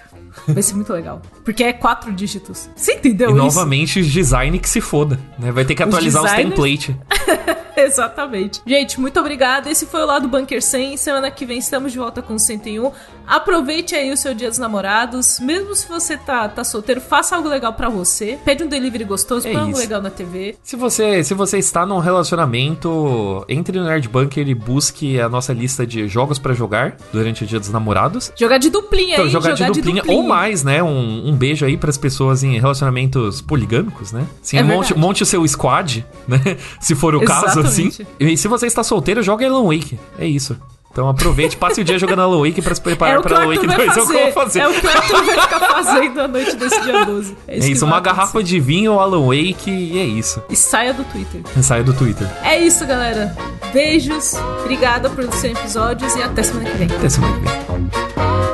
[SPEAKER 1] Vai ser muito legal. Porque é quatro dígitos. Você entendeu
[SPEAKER 2] E
[SPEAKER 1] isso?
[SPEAKER 2] novamente os design que se foda, né? Vai ter que
[SPEAKER 1] Os
[SPEAKER 2] atualizar os,
[SPEAKER 1] designers-
[SPEAKER 2] templates.
[SPEAKER 1] Exatamente. Gente, muito obrigada. Esse foi o lado Bunker 100. Semana que vem estamos de volta com o 101. Aproveite aí o seu dia dos namorados. Mesmo se você tá, tá solteiro, faça algo legal pra você. Pede um delivery gostoso,
[SPEAKER 2] É
[SPEAKER 1] põe algo legal na TV.
[SPEAKER 2] Se você, se você está num relacionamento, entre no Nerd Bunker e busque a nossa lista de jogos pra jogar durante o Dia dos Namorados.
[SPEAKER 1] Jogar de duplinha
[SPEAKER 2] Então,
[SPEAKER 1] aí,
[SPEAKER 2] jogar, de, duplinha, ou mais, né? Um, um beijo aí pras pessoas em relacionamentos poligâmicos, né? Sim,
[SPEAKER 1] É
[SPEAKER 2] monte, monte o seu squad, né? Se for o caso,
[SPEAKER 1] Exatamente.
[SPEAKER 2] E se você está solteiro, joga Alan Wake. É isso. Então aproveite, passe o dia jogando Alan Wake pra se
[SPEAKER 1] É
[SPEAKER 2] preparar
[SPEAKER 1] o
[SPEAKER 2] pra Alan Wake
[SPEAKER 1] vai
[SPEAKER 2] 2. É o que eu vou
[SPEAKER 1] fazer. É o que o Arthur vai ficar fazendo à noite desse dia 12. É
[SPEAKER 2] É
[SPEAKER 1] que
[SPEAKER 2] isso, uma
[SPEAKER 1] acontecer.
[SPEAKER 2] garrafa de vinho, Alan Wake e é isso.
[SPEAKER 1] E saia do Twitter.
[SPEAKER 2] Saia do Twitter.
[SPEAKER 1] É isso, galera. Beijos. Obrigada por 100 episódios e até semana que vem.
[SPEAKER 2] Até semana que vem.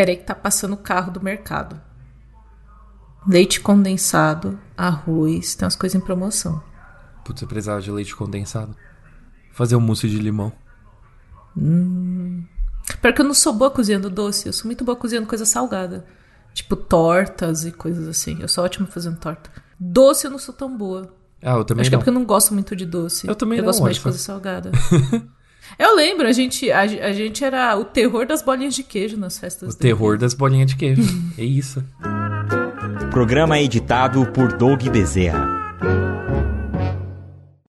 [SPEAKER 1] Peraí que tá passando o carro do mercado. Leite condensado, arroz, tem umas coisas em promoção.
[SPEAKER 2] Putz, eu precisava de leite condensado. Fazer um mousse de limão.
[SPEAKER 1] Pior que eu não sou boa cozinhando doce, eu sou muito boa cozinhando coisa salgada. Tipo tortas e coisas assim. Eu sou ótima fazendo torta. Doce eu não sou tão boa.
[SPEAKER 2] Ah, eu também
[SPEAKER 1] Acho que é
[SPEAKER 2] não.
[SPEAKER 1] porque eu não gosto muito de doce.
[SPEAKER 2] Eu também
[SPEAKER 1] eu
[SPEAKER 2] não,
[SPEAKER 1] gosto mais de coisa salgada. eu lembro, a gente, a, a gente era o terror das bolinhas de queijo nas festas.
[SPEAKER 2] O terror das bolinhas de queijo. é isso.
[SPEAKER 6] Programa editado por Doug Bezerra.